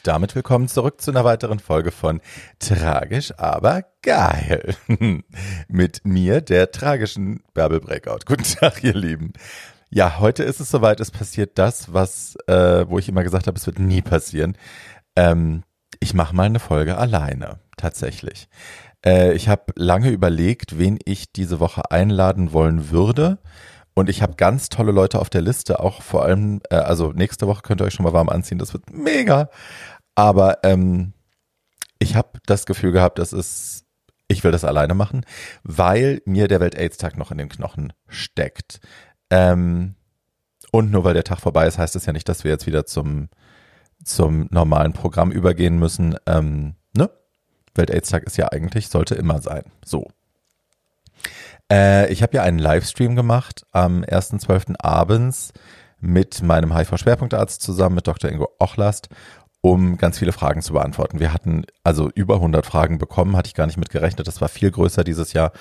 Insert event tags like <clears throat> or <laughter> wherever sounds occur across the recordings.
Und damit willkommen zurück zu einer weiteren Folge von Tragisch, aber geil. <laughs> Mit mir, der tragischen Bärbel Breakout. Guten Tag, ihr Lieben. Ja, heute ist es soweit, es passiert das, was, äh, wo ich immer gesagt habe, es wird nie passieren. Ähm, ich mache mal eine Folge alleine, tatsächlich. Äh, ich habe lange überlegt, wen ich diese Woche einladen wollen würde. Und ich habe ganz tolle Leute auf der Liste, auch vor allem, äh, also nächste Woche könnt ihr euch schon mal warm anziehen, das wird mega. Aber ähm, ich habe das Gefühl gehabt, das ist, ich will das alleine machen, weil mir der Welt-Aids-Tag noch in den Knochen steckt. Ähm, und nur weil der Tag vorbei ist, heißt es ja nicht, dass wir jetzt wieder zum, zum normalen Programm übergehen müssen. Ähm, ne? Welt-Aids-Tag ist ja eigentlich, sollte immer sein. So. Äh, ich habe ja einen Livestream gemacht am 1.12. abends mit meinem HIV-Schwerpunktarzt zusammen, mit Dr. Ingo Ochlast, um ganz viele Fragen zu beantworten. Wir hatten also über 100 Fragen bekommen, hatte ich gar nicht mit gerechnet. Das war viel größer dieses Jahr.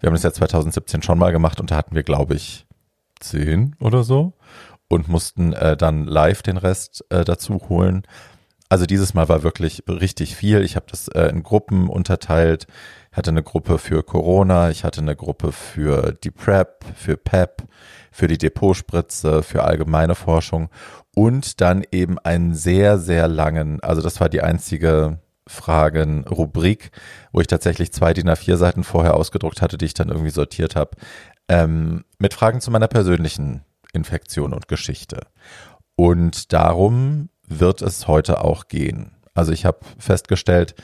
Wir haben das ja 2017 schon mal gemacht und da hatten wir, glaube ich, 10 oder so und mussten äh, dann live den Rest äh, dazu holen. Also dieses Mal war wirklich richtig viel. Ich habe das äh, in Gruppen unterteilt hatte eine Gruppe für Corona, ich hatte eine Gruppe für die PrEP, für PEP, für die Depotspritze, für allgemeine Forschung und dann eben einen sehr, sehr langen, also das war die einzige Fragen-Rubrik, wo ich tatsächlich zwei DIN A4 Seiten vorher ausgedruckt hatte, die ich dann irgendwie sortiert habe, ähm, mit Fragen zu meiner persönlichen Infektion und Geschichte. Und darum wird es heute auch gehen. Also ich habe festgestellt,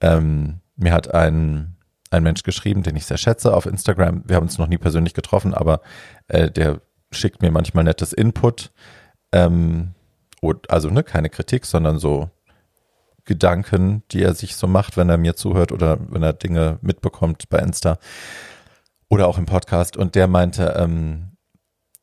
ähm, mir hat ein ein Mensch geschrieben, den ich sehr schätze auf Instagram. Wir haben uns noch nie persönlich getroffen, aber äh, der schickt mir manchmal nettes Input. Ähm, also ne, keine Kritik, sondern so Gedanken, die er sich so macht, wenn er mir zuhört oder wenn er Dinge mitbekommt bei Insta oder auch im Podcast. Und der meinte, ähm,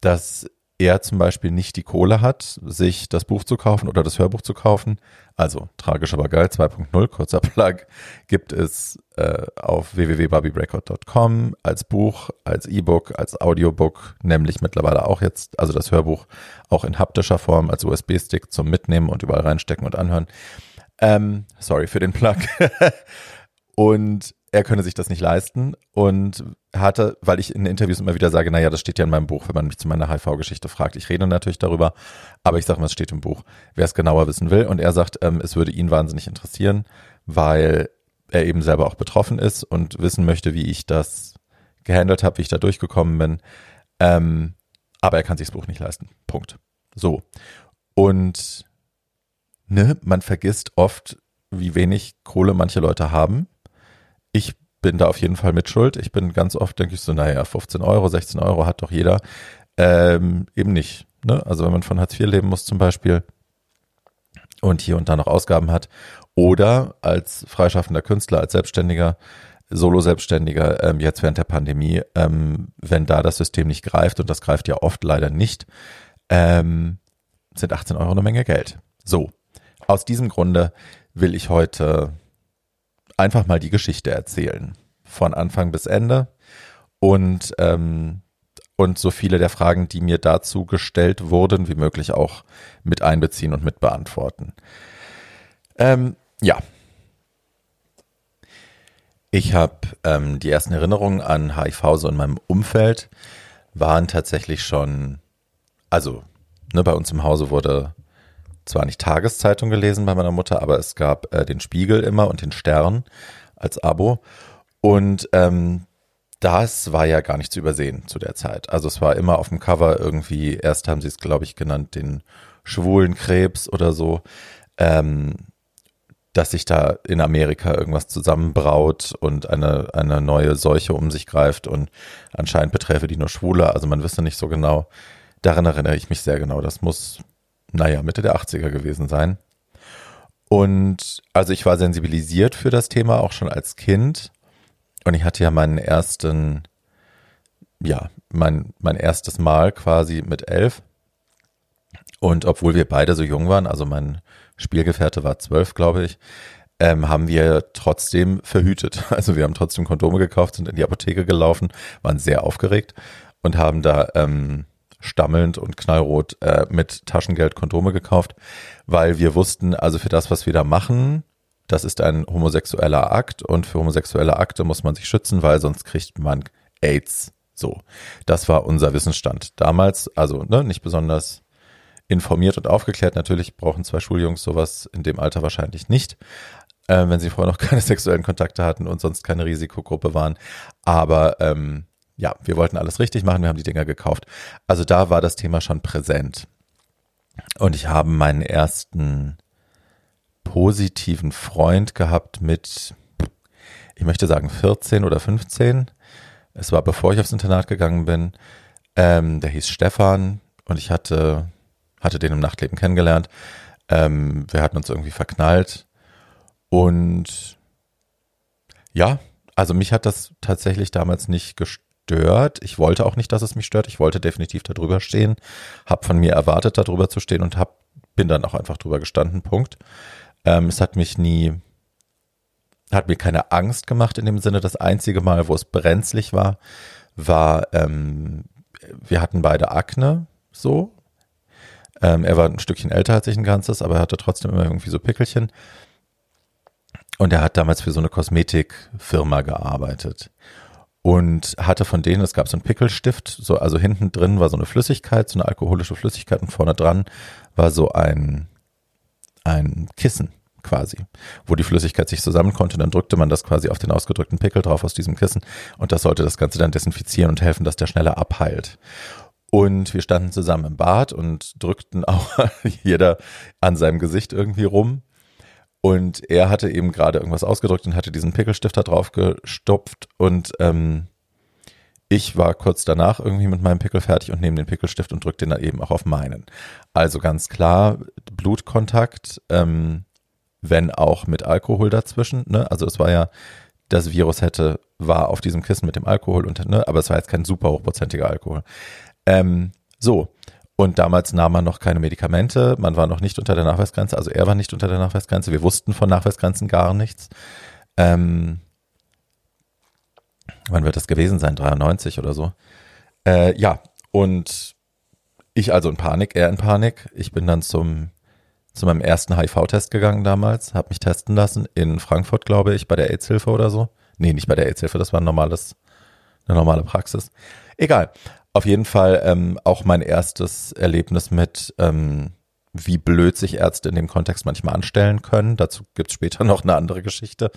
dass er zum Beispiel nicht die Kohle hat, sich das Buch zu kaufen oder das Hörbuch zu kaufen, also tragisch aber geil 2.0, kurzer <laughs> Plug, gibt es äh, auf www.barbierecord.com als Buch, als E-Book, als Audiobook, nämlich mittlerweile auch jetzt, also das Hörbuch auch in haptischer Form als USB-Stick zum Mitnehmen und überall reinstecken und anhören. Ähm, sorry für den Plug. <laughs> und er könne sich das nicht leisten und hatte, weil ich in Interviews immer wieder sage, naja, das steht ja in meinem Buch, wenn man mich zu meiner HIV-Geschichte fragt. Ich rede natürlich darüber, aber ich sage mal, es steht im Buch, wer es genauer wissen will. Und er sagt, ähm, es würde ihn wahnsinnig interessieren, weil er eben selber auch betroffen ist und wissen möchte, wie ich das gehandelt habe, wie ich da durchgekommen bin. Ähm, aber er kann sich das Buch nicht leisten. Punkt. So. Und ne, man vergisst oft, wie wenig Kohle manche Leute haben ich bin da auf jeden Fall mit Schuld. Ich bin ganz oft, denke ich so, naja, 15 Euro, 16 Euro hat doch jeder. Ähm, eben nicht. Ne? Also wenn man von Hartz IV leben muss zum Beispiel und hier und da noch Ausgaben hat oder als freischaffender Künstler, als Selbstständiger, Solo-Selbstständiger, ähm, jetzt während der Pandemie, ähm, wenn da das System nicht greift und das greift ja oft leider nicht, ähm, sind 18 Euro eine Menge Geld. So, aus diesem Grunde will ich heute einfach mal die Geschichte erzählen. Von Anfang bis Ende. Und, ähm, und so viele der Fragen, die mir dazu gestellt wurden, wie möglich auch mit einbeziehen und mit beantworten. Ähm, ja. Ich habe ähm, die ersten Erinnerungen an HIV so in meinem Umfeld waren tatsächlich schon, also ne, bei uns im Hause wurde zwar nicht Tageszeitung gelesen bei meiner Mutter, aber es gab äh, den Spiegel immer und den Stern als Abo. Und ähm, das war ja gar nicht zu übersehen zu der Zeit. Also es war immer auf dem Cover irgendwie, erst haben sie es, glaube ich, genannt, den schwulen Krebs oder so, ähm, dass sich da in Amerika irgendwas zusammenbraut und eine, eine neue Seuche um sich greift und anscheinend beträfe die nur Schwule. Also man wüsste nicht so genau. Daran erinnere ich mich sehr genau. Das muss naja, Mitte der 80er gewesen sein. Und also ich war sensibilisiert für das Thema auch schon als Kind. Und ich hatte ja meinen ersten, ja, mein, mein erstes Mal quasi mit elf. Und obwohl wir beide so jung waren, also mein Spielgefährte war zwölf, glaube ich, ähm, haben wir trotzdem verhütet. <laughs> Also wir haben trotzdem Kondome gekauft, sind in die Apotheke gelaufen, waren sehr aufgeregt und haben da ähm, stammelnd und knallrot äh, mit Taschengeld Kondome gekauft, weil wir wussten, also für das, was wir da machen, das ist ein homosexueller Akt und für homosexuelle Akte muss man sich schützen, weil sonst kriegt man AIDS. So, das war unser Wissensstand damals, also ne, nicht besonders informiert und aufgeklärt. Natürlich brauchen zwei Schuljungs sowas in dem Alter wahrscheinlich nicht, äh, wenn sie vorher noch <laughs> keine sexuellen Kontakte hatten und sonst keine Risikogruppe waren. Aber ähm, ja, wir wollten alles richtig machen, wir haben die Dinger gekauft. Also da war das Thema schon präsent. Und ich habe meinen ersten positiven Freund gehabt mit, ich möchte sagen 14 oder 15. Es war bevor ich aufs Internat gegangen bin. Ähm, der hieß Stefan und ich hatte, hatte den im Nachtleben kennengelernt. Ähm, wir hatten uns irgendwie verknallt und ja, also mich hat das tatsächlich damals nicht gestört. Ich wollte auch nicht, dass es mich stört. Ich wollte definitiv darüber stehen, habe von mir erwartet, darüber zu stehen und hab, bin dann auch einfach drüber gestanden. Punkt. Ähm, es hat mich nie, hat mir keine Angst gemacht in dem Sinne. Das einzige Mal, wo es brenzlig war, war, ähm, wir hatten beide Akne, so. Ähm, er war ein Stückchen älter als ich ein ganzes, aber er hatte trotzdem immer irgendwie so Pickelchen. Und er hat damals für so eine Kosmetikfirma gearbeitet und hatte von denen, es gab so einen Pickelstift, so, also hinten drin war so eine Flüssigkeit, so eine alkoholische Flüssigkeit und vorne dran war so ein ein Kissen quasi, wo die Flüssigkeit sich zusammen konnte. Dann drückte man das quasi auf den ausgedrückten Pickel drauf aus diesem Kissen und das sollte das Ganze dann desinfizieren und helfen, dass der schneller abheilt. Und wir standen zusammen im Bad und drückten auch <laughs> jeder an seinem Gesicht irgendwie rum. Und er hatte eben gerade irgendwas ausgedrückt und hatte diesen Pickelstifter drauf gestopft und ähm, ich war kurz danach irgendwie mit meinem Pickel fertig und nehme den Pickelstift und drücke den dann eben auch auf meinen. Also ganz klar, Blutkontakt, ähm, wenn auch mit Alkohol dazwischen. Ne? Also es war ja, das Virus hätte, war auf diesem Kissen mit dem Alkohol und, ne? aber es war jetzt kein super hochprozentiger Alkohol. Ähm, so. Und damals nahm man noch keine Medikamente, man war noch nicht unter der Nachweisgrenze, also er war nicht unter der Nachweisgrenze, wir wussten von Nachweisgrenzen gar nichts. Ähm, wann wird das gewesen sein? 93 oder so. Äh, ja, und ich also in Panik, er in Panik. Ich bin dann zum, zu meinem ersten HIV-Test gegangen damals, habe mich testen lassen in Frankfurt, glaube ich, bei der AIDS-Hilfe oder so. Nee, nicht bei der AIDS-Hilfe, das war ein normales, eine normale Praxis. Egal. Auf jeden Fall ähm, auch mein erstes Erlebnis mit, ähm, wie blöd sich Ärzte in dem Kontext manchmal anstellen können. Dazu gibt's später <laughs> noch eine andere Geschichte.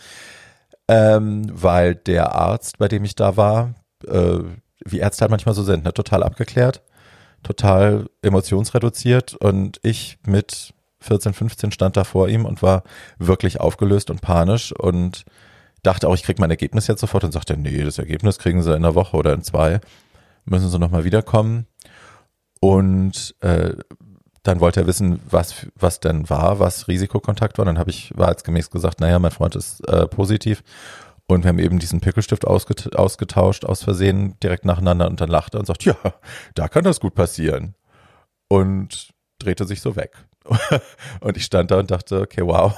Ähm, weil der Arzt, bei dem ich da war, äh, wie Ärzte halt manchmal so sind, ne, total abgeklärt, total emotionsreduziert. Und ich mit 14, 15 stand da vor ihm und war wirklich aufgelöst und panisch und dachte auch, ich krieg mein Ergebnis jetzt sofort und sagte, nee, das Ergebnis kriegen sie in einer Woche oder in zwei, müssen sie nochmal wiederkommen. Und äh, dann wollte er wissen, was, was denn war, was Risikokontakt war. Dann habe ich wahrheitsgemäß gesagt, naja, mein Freund ist äh, positiv. Und wir haben eben diesen Pickelstift ausget ausgetauscht aus Versehen direkt nacheinander und dann lachte und sagt, ja, da kann das gut passieren. Und drehte sich so weg. <laughs> und ich stand da und dachte, okay, wow.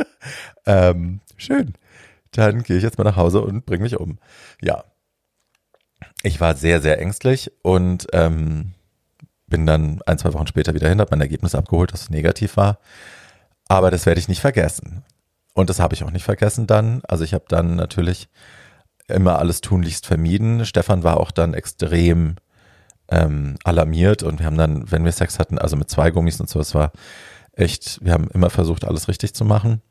<laughs> ähm, schön. Dann gehe ich jetzt mal nach Hause und bringe mich um. Ja. Ich war sehr, sehr ängstlich und ähm, bin dann ein, zwei Wochen später wieder hin, habe mein Ergebnis abgeholt, dass es negativ war. Aber das werde ich nicht vergessen. Und das habe ich auch nicht vergessen dann. Also ich habe dann natürlich immer alles tunlichst vermieden. Stefan war auch dann extrem ähm, alarmiert und wir haben dann, wenn wir Sex hatten, also mit zwei Gummis und so, es war echt, wir haben immer versucht, alles richtig zu machen.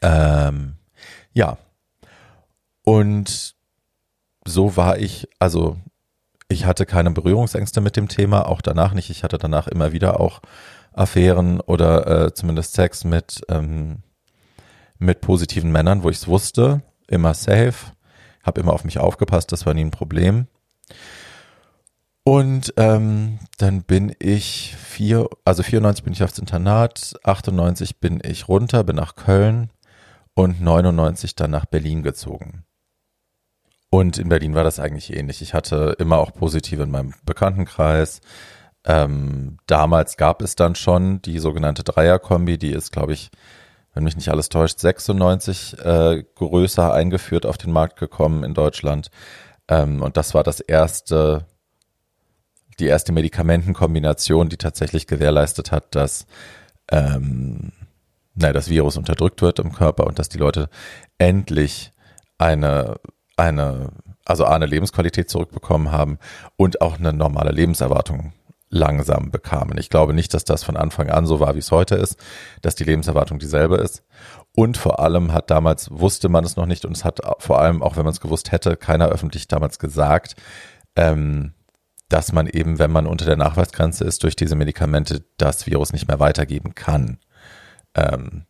Ähm, ja. Und so war ich, also ich hatte keine Berührungsängste mit dem Thema, auch danach nicht. Ich hatte danach immer wieder auch Affären oder äh, zumindest Sex mit, ähm, mit positiven Männern, wo ich es wusste, immer safe, habe immer auf mich aufgepasst, das war nie ein Problem. Und ähm, dann bin ich vier, also 94 bin ich aufs Internat, 98 bin ich runter, bin nach Köln und 99 dann nach Berlin gezogen. Und in Berlin war das eigentlich ähnlich. Ich hatte immer auch positive in meinem Bekanntenkreis. Ähm, damals gab es dann schon die sogenannte Dreierkombi, die ist, glaube ich, wenn mich nicht alles täuscht, 96 äh, größer eingeführt auf den Markt gekommen in Deutschland. Ähm, und das war das erste die erste Medikamentenkombination, die tatsächlich gewährleistet hat, dass ähm, naja, das Virus unterdrückt wird im Körper und dass die Leute endlich eine, eine, also eine Lebensqualität zurückbekommen haben und auch eine normale Lebenserwartung langsam bekamen. Ich glaube nicht, dass das von Anfang an so war, wie es heute ist, dass die Lebenserwartung dieselbe ist. Und vor allem hat damals, wusste man es noch nicht und es hat vor allem, auch wenn man es gewusst hätte, keiner öffentlich damals gesagt, ähm, dass man eben, wenn man unter der Nachweisgrenze ist, durch diese Medikamente das Virus nicht mehr weitergeben kann. Ähm,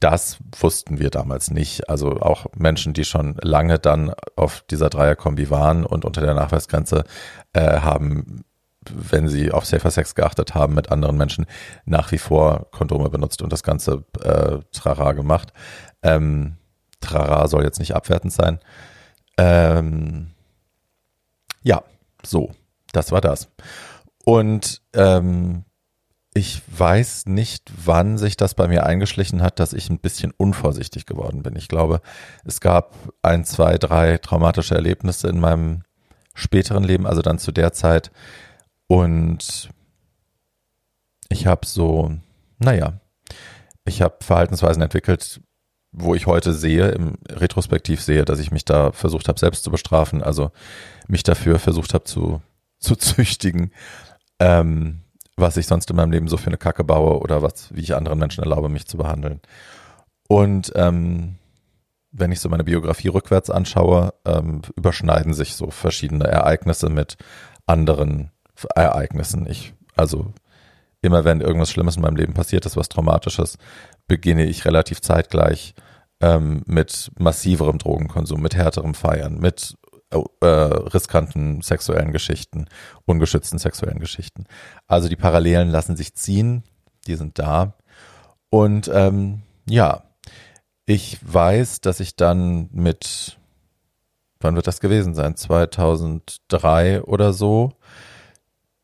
das wussten wir damals nicht. Also auch Menschen, die schon lange dann auf dieser Dreierkombi waren und unter der Nachweisgrenze äh, haben, wenn sie auf Safer Sex geachtet haben, mit anderen Menschen nach wie vor Kondome benutzt und das Ganze äh, Trara gemacht. Ähm, Trara soll jetzt nicht abwertend sein. Ähm, ja, so, das war das. Und ähm, ich weiß nicht, wann sich das bei mir eingeschlichen hat, dass ich ein bisschen unvorsichtig geworden bin. Ich glaube, es gab ein, zwei, drei traumatische Erlebnisse in meinem späteren Leben, also dann zu der Zeit. Und ich habe so, naja, ich habe Verhaltensweisen entwickelt, wo ich heute sehe, im Retrospektiv sehe, dass ich mich da versucht habe, selbst zu bestrafen, also mich dafür versucht habe zu, zu <laughs> züchtigen. Ähm, was ich sonst in meinem Leben so für eine Kacke baue oder was, wie ich anderen Menschen erlaube, mich zu behandeln. Und ähm, wenn ich so meine Biografie rückwärts anschaue, ähm, überschneiden sich so verschiedene Ereignisse mit anderen Ereignissen. Ich, also immer wenn irgendwas Schlimmes in meinem Leben passiert ist, was Traumatisches, beginne ich relativ zeitgleich ähm, mit massiverem Drogenkonsum, mit härterem Feiern, mit äh, riskanten sexuellen Geschichten, ungeschützten sexuellen Geschichten. Also die Parallelen lassen sich ziehen, die sind da. Und ähm, ja, ich weiß, dass ich dann mit, wann wird das gewesen sein? 2003 oder so,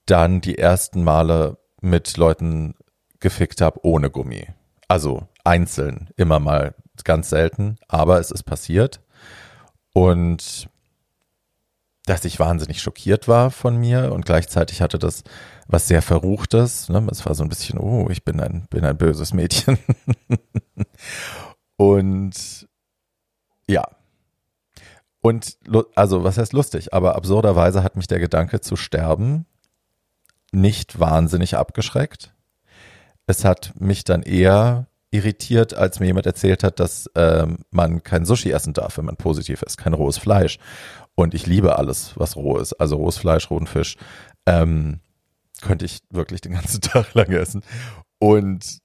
dann die ersten Male mit Leuten gefickt habe ohne Gummi. Also einzeln, immer mal ganz selten, aber es ist passiert. Und dass ich wahnsinnig schockiert war von mir und gleichzeitig hatte das was sehr Verruchtes. Ne? Es war so ein bisschen, oh, ich bin ein, bin ein böses Mädchen. <laughs> und ja. Und also, was heißt lustig? Aber absurderweise hat mich der Gedanke zu sterben nicht wahnsinnig abgeschreckt. Es hat mich dann eher irritiert, als mir jemand erzählt hat, dass ähm, man kein Sushi essen darf, wenn man positiv ist, kein rohes Fleisch. Und ich liebe alles, was roh ist. Also rohes Fleisch, rohen Fisch. Ähm, könnte ich wirklich den ganzen <laughs> Tag lang essen. Und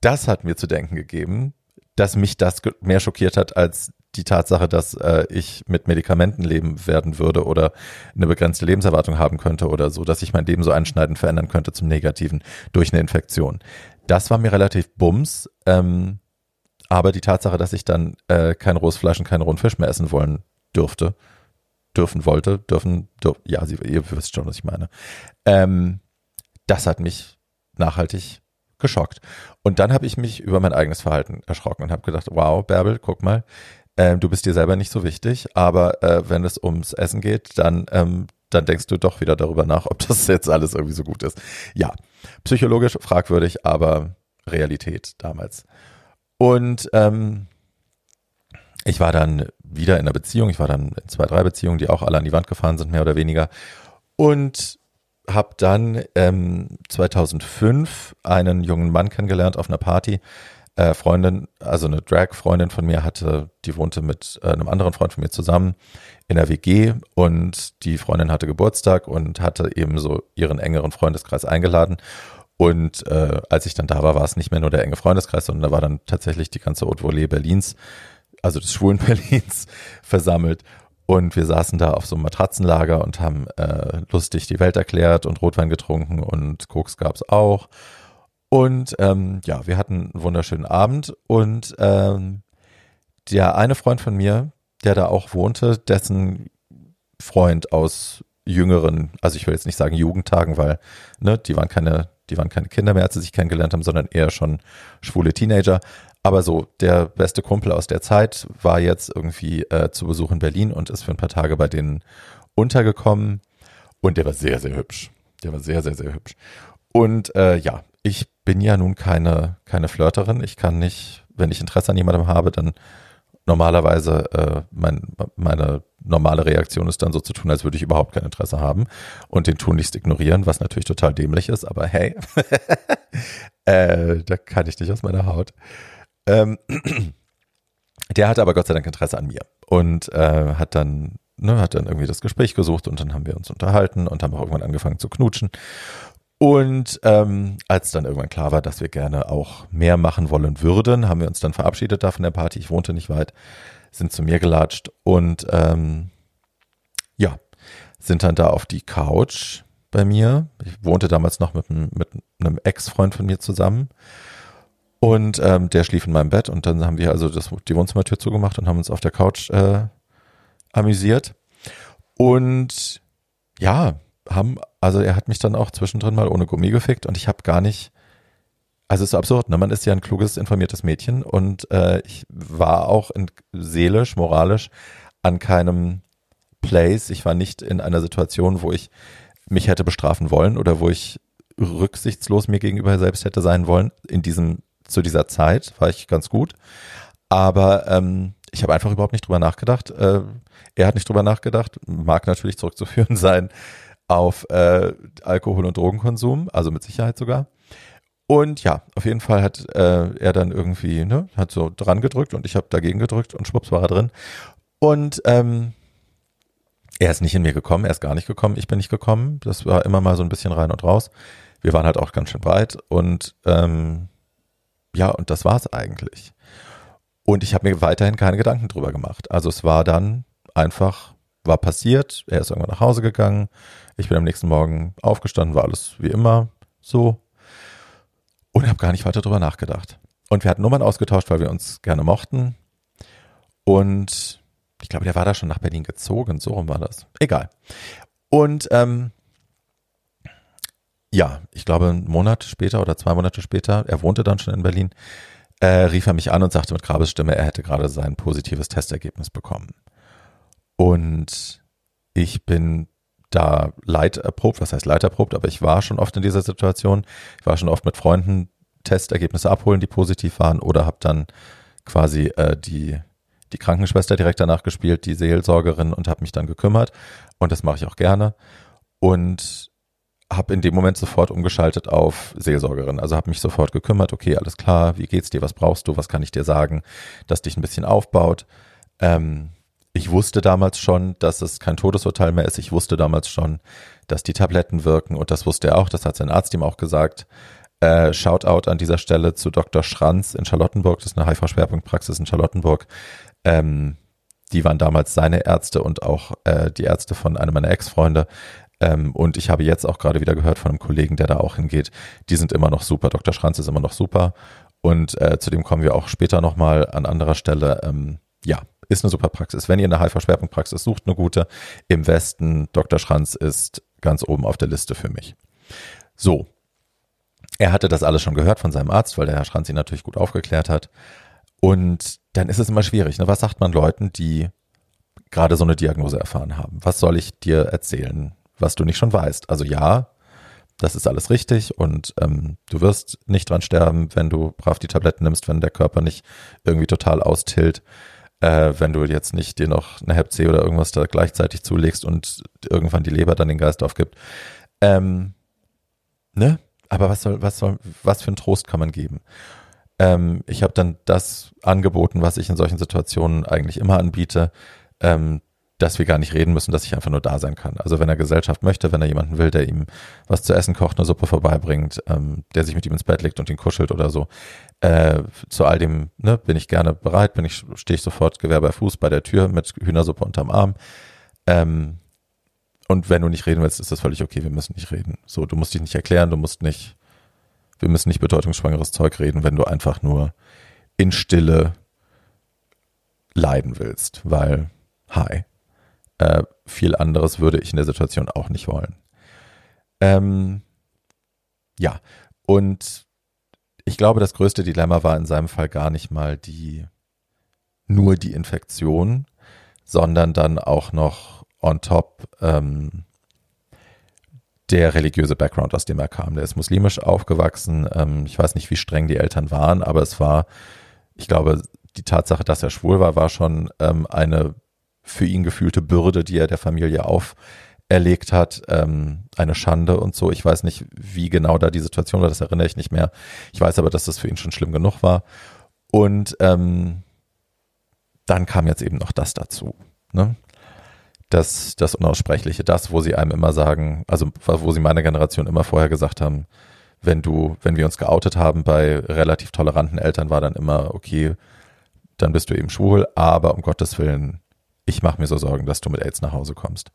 das hat mir zu denken gegeben, dass mich das mehr schockiert hat als die Tatsache, dass äh, ich mit Medikamenten leben werden würde oder eine begrenzte Lebenserwartung haben könnte oder so, dass ich mein Leben so einschneidend verändern könnte zum Negativen durch eine Infektion. Das war mir relativ bums. Ähm, aber die Tatsache, dass ich dann äh, kein rohes Fleisch und keinen rohen Fisch mehr essen wollen dürfte, dürfen wollte, dürfen, dürf, ja, sie, ihr wisst schon, was ich meine. Ähm, das hat mich nachhaltig geschockt. Und dann habe ich mich über mein eigenes Verhalten erschrocken und habe gedacht, wow, Bärbel, guck mal, äh, du bist dir selber nicht so wichtig, aber äh, wenn es ums Essen geht, dann, ähm, dann denkst du doch wieder darüber nach, ob das jetzt alles irgendwie so gut ist. Ja, psychologisch fragwürdig, aber Realität damals. Und ähm, ich war dann wieder in einer Beziehung. Ich war dann in zwei, drei Beziehungen, die auch alle an die Wand gefahren sind, mehr oder weniger. Und habe dann ähm, 2005 einen jungen Mann kennengelernt auf einer Party. Äh, Freundin, also eine Drag-Freundin von mir hatte, die wohnte mit äh, einem anderen Freund von mir zusammen in der WG und die Freundin hatte Geburtstag und hatte eben so ihren engeren Freundeskreis eingeladen. Und äh, als ich dann da war, war es nicht mehr nur der enge Freundeskreis, sondern da war dann tatsächlich die ganze Haute Volée Berlins also des Schwulen <laughs> Berlins, versammelt. Und wir saßen da auf so einem Matratzenlager und haben äh, lustig die Welt erklärt und Rotwein getrunken und Koks gab's auch. Und ähm, ja, wir hatten einen wunderschönen Abend. Und ähm, der eine Freund von mir, der da auch wohnte, dessen Freund aus jüngeren, also ich will jetzt nicht sagen Jugendtagen, weil ne, die waren keine, die waren keine Kinder mehr, als sie sich kennengelernt haben, sondern eher schon schwule Teenager. Aber so, der beste Kumpel aus der Zeit war jetzt irgendwie äh, zu Besuch in Berlin und ist für ein paar Tage bei denen untergekommen. Und der war sehr, sehr hübsch. Der war sehr, sehr, sehr hübsch. Und äh, ja, ich bin ja nun keine, keine Flirterin. Ich kann nicht, wenn ich Interesse an jemandem habe, dann normalerweise äh, mein, meine normale Reaktion ist dann so zu tun, als würde ich überhaupt kein Interesse haben und den tunlichst ignorieren, was natürlich total dämlich ist, aber hey, <laughs> äh, da kann ich nicht aus meiner Haut. Ähm, <clears throat> der hatte aber Gott sei Dank Interesse an mir und äh, hat dann ne, hat dann irgendwie das Gespräch gesucht und dann haben wir uns unterhalten und haben auch irgendwann angefangen zu knutschen. Und ähm, als dann irgendwann klar war, dass wir gerne auch mehr machen wollen würden, haben wir uns dann verabschiedet da von der Party. Ich wohnte nicht weit, sind zu mir gelatscht und ähm, ja, sind dann da auf die Couch bei mir. Ich wohnte damals noch mit, mit einem Ex-Freund von mir zusammen. Und ähm, der schlief in meinem Bett und dann haben wir also das, die Wohnzimmertür zugemacht und haben uns auf der Couch äh, amüsiert. Und ja, haben, also er hat mich dann auch zwischendrin mal ohne Gummi gefickt und ich habe gar nicht, also es ist so absurd, ne? Man ist ja ein kluges, informiertes Mädchen und äh, ich war auch in, seelisch, moralisch an keinem Place. Ich war nicht in einer Situation, wo ich mich hätte bestrafen wollen oder wo ich rücksichtslos mir gegenüber selbst hätte sein wollen. In diesem, zu dieser Zeit war ich ganz gut. Aber ähm, ich habe einfach überhaupt nicht drüber nachgedacht. Äh, er hat nicht drüber nachgedacht. Mag natürlich zurückzuführen <laughs> sein auf äh, Alkohol- und Drogenkonsum, also mit Sicherheit sogar. Und ja, auf jeden Fall hat äh, er dann irgendwie, ne, hat so dran gedrückt und ich habe dagegen gedrückt und schwupps war er drin. Und ähm, er ist nicht in mir gekommen, er ist gar nicht gekommen, ich bin nicht gekommen. Das war immer mal so ein bisschen rein und raus. Wir waren halt auch ganz schön breit und ähm, ja, und das war's eigentlich. Und ich habe mir weiterhin keine Gedanken drüber gemacht. Also es war dann einfach, war passiert, er ist irgendwann nach Hause gegangen, ich bin am nächsten Morgen aufgestanden, war alles wie immer so und habe gar nicht weiter drüber nachgedacht. Und wir hatten Nummern ausgetauscht, weil wir uns gerne mochten. Und ich glaube, der war da schon nach Berlin gezogen, so rum war das. Egal. Und ähm, ja, ich glaube, einen Monat später oder zwei Monate später, er wohnte dann schon in Berlin, äh, rief er mich an und sagte mit Grabesstimme, er hätte gerade sein positives Testergebnis bekommen. Und ich bin da leid erprobt, was heißt leid erprobt, aber ich war schon oft in dieser Situation. Ich war schon oft mit Freunden Testergebnisse abholen, die positiv waren oder habe dann quasi äh, die die Krankenschwester direkt danach gespielt, die Seelsorgerin und habe mich dann gekümmert und das mache ich auch gerne und habe in dem Moment sofort umgeschaltet auf Seelsorgerin. Also habe mich sofort gekümmert, okay, alles klar, wie geht's dir, was brauchst du, was kann ich dir sagen, dass dich ein bisschen aufbaut. Ähm, ich wusste damals schon, dass es kein Todesurteil mehr ist. Ich wusste damals schon, dass die Tabletten wirken und das wusste er auch. Das hat sein Arzt ihm auch gesagt. Äh, Shoutout an dieser Stelle zu Dr. Schranz in Charlottenburg. Das ist eine HIV-Schwerpunktpraxis in Charlottenburg. Ähm, die waren damals seine Ärzte und auch äh, die Ärzte von einem meiner Ex-Freunde. Ähm, und ich habe jetzt auch gerade wieder gehört von einem Kollegen, der da auch hingeht. Die sind immer noch super. Dr. Schranz ist immer noch super. Und äh, zu kommen wir auch später nochmal an anderer Stelle. Ähm, ja, ist eine super Praxis. Wenn ihr eine HIV-Schwerpunktpraxis sucht, eine gute, im Westen, Dr. Schranz ist ganz oben auf der Liste für mich. So. Er hatte das alles schon gehört von seinem Arzt, weil der Herr Schranz ihn natürlich gut aufgeklärt hat. Und dann ist es immer schwierig. Ne? Was sagt man Leuten, die gerade so eine Diagnose erfahren haben? Was soll ich dir erzählen, was du nicht schon weißt? Also ja, das ist alles richtig und ähm, du wirst nicht dran sterben, wenn du brav die Tabletten nimmst, wenn der Körper nicht irgendwie total austillt äh, wenn du jetzt nicht dir noch eine Hep C oder irgendwas da gleichzeitig zulegst und irgendwann die Leber dann den Geist aufgibt. Ähm, ne? Aber was soll, was soll, was für ein Trost kann man geben? Ähm, ich habe dann das angeboten, was ich in solchen Situationen eigentlich immer anbiete, ähm, dass wir gar nicht reden müssen, dass ich einfach nur da sein kann. Also wenn er Gesellschaft möchte, wenn er jemanden will, der ihm was zu essen kocht, eine Suppe vorbeibringt, ähm, der sich mit ihm ins Bett legt und ihn kuschelt oder so, äh, zu all dem ne, bin ich gerne bereit, bin ich stehe ich sofort Gewehr bei Fuß bei der Tür mit Hühnersuppe unterm Arm. Ähm, und wenn du nicht reden willst, ist das völlig okay. Wir müssen nicht reden. So, du musst dich nicht erklären, du musst nicht, wir müssen nicht bedeutungsschwangeres Zeug reden, wenn du einfach nur in Stille leiden willst, weil, hi, äh, viel anderes würde ich in der Situation auch nicht wollen. Ähm, ja, und ich glaube, das größte Dilemma war in seinem Fall gar nicht mal die nur die Infektion, sondern dann auch noch on top ähm, der religiöse Background, aus dem er kam. Der ist muslimisch aufgewachsen. Ähm, ich weiß nicht, wie streng die Eltern waren, aber es war, ich glaube, die Tatsache, dass er schwul war, war schon ähm, eine für ihn gefühlte Bürde, die er der Familie auferlegt hat, ähm, eine Schande und so. Ich weiß nicht, wie genau da die Situation war, das erinnere ich nicht mehr. Ich weiß aber, dass das für ihn schon schlimm genug war. Und ähm, dann kam jetzt eben noch das dazu. Ne? Das, das Unaussprechliche, das, wo sie einem immer sagen, also wo sie meiner Generation immer vorher gesagt haben, wenn du, wenn wir uns geoutet haben bei relativ toleranten Eltern, war dann immer, okay, dann bist du eben schwul, aber um Gottes Willen, ich mache mir so Sorgen, dass du mit AIDS nach Hause kommst.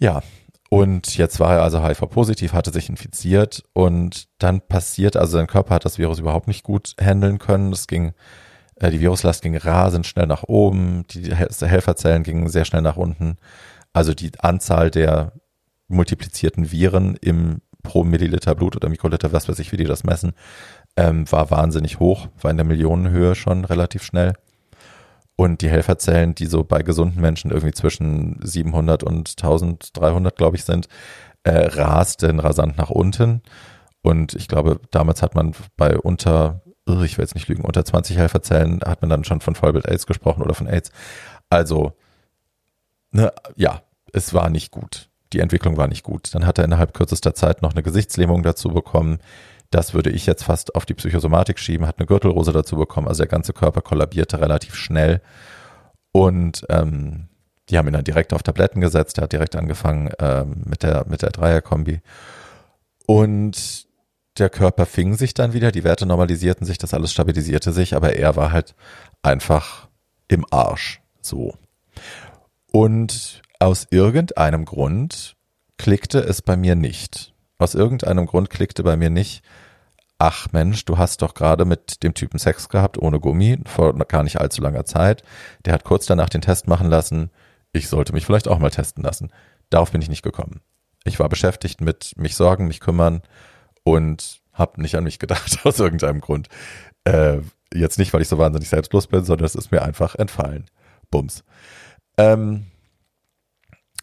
Ja, und jetzt war er also HIV-positiv, hatte sich infiziert und dann passiert, also sein Körper hat das Virus überhaupt nicht gut handeln können. Es ging, äh, die Viruslast ging rasend schnell nach oben, die Helferzellen gingen sehr schnell nach unten. Also die Anzahl der multiplizierten Viren im pro Milliliter Blut oder Mikroliter, was weiß ich, wie die das messen, ähm, war wahnsinnig hoch, war in der Millionenhöhe schon relativ schnell. Und die Helferzellen, die so bei gesunden Menschen irgendwie zwischen 700 und 1300, glaube ich, sind, äh, rasten rasant nach unten. Und ich glaube, damals hat man bei unter, ich will jetzt nicht lügen, unter 20 Helferzellen hat man dann schon von Vollbild AIDS gesprochen oder von AIDS. Also, ne, ja, es war nicht gut. Die Entwicklung war nicht gut. Dann hat er innerhalb kürzester Zeit noch eine Gesichtslähmung dazu bekommen. Das würde ich jetzt fast auf die Psychosomatik schieben, hat eine Gürtelrose dazu bekommen, also der ganze Körper kollabierte relativ schnell. Und ähm, die haben ihn dann direkt auf Tabletten gesetzt, er hat direkt angefangen ähm, mit der, mit der Dreierkombi. Und der Körper fing sich dann wieder, die Werte normalisierten sich, das alles stabilisierte sich, aber er war halt einfach im Arsch. So. Und aus irgendeinem Grund klickte es bei mir nicht. Aus irgendeinem Grund klickte bei mir nicht, ach Mensch, du hast doch gerade mit dem Typen Sex gehabt ohne Gummi vor gar nicht allzu langer Zeit. Der hat kurz danach den Test machen lassen. Ich sollte mich vielleicht auch mal testen lassen. Darauf bin ich nicht gekommen. Ich war beschäftigt mit mich sorgen, mich kümmern und habe nicht an mich gedacht <laughs> aus irgendeinem Grund. Äh, jetzt nicht, weil ich so wahnsinnig selbstlos bin, sondern es ist mir einfach entfallen. Bums. Ähm,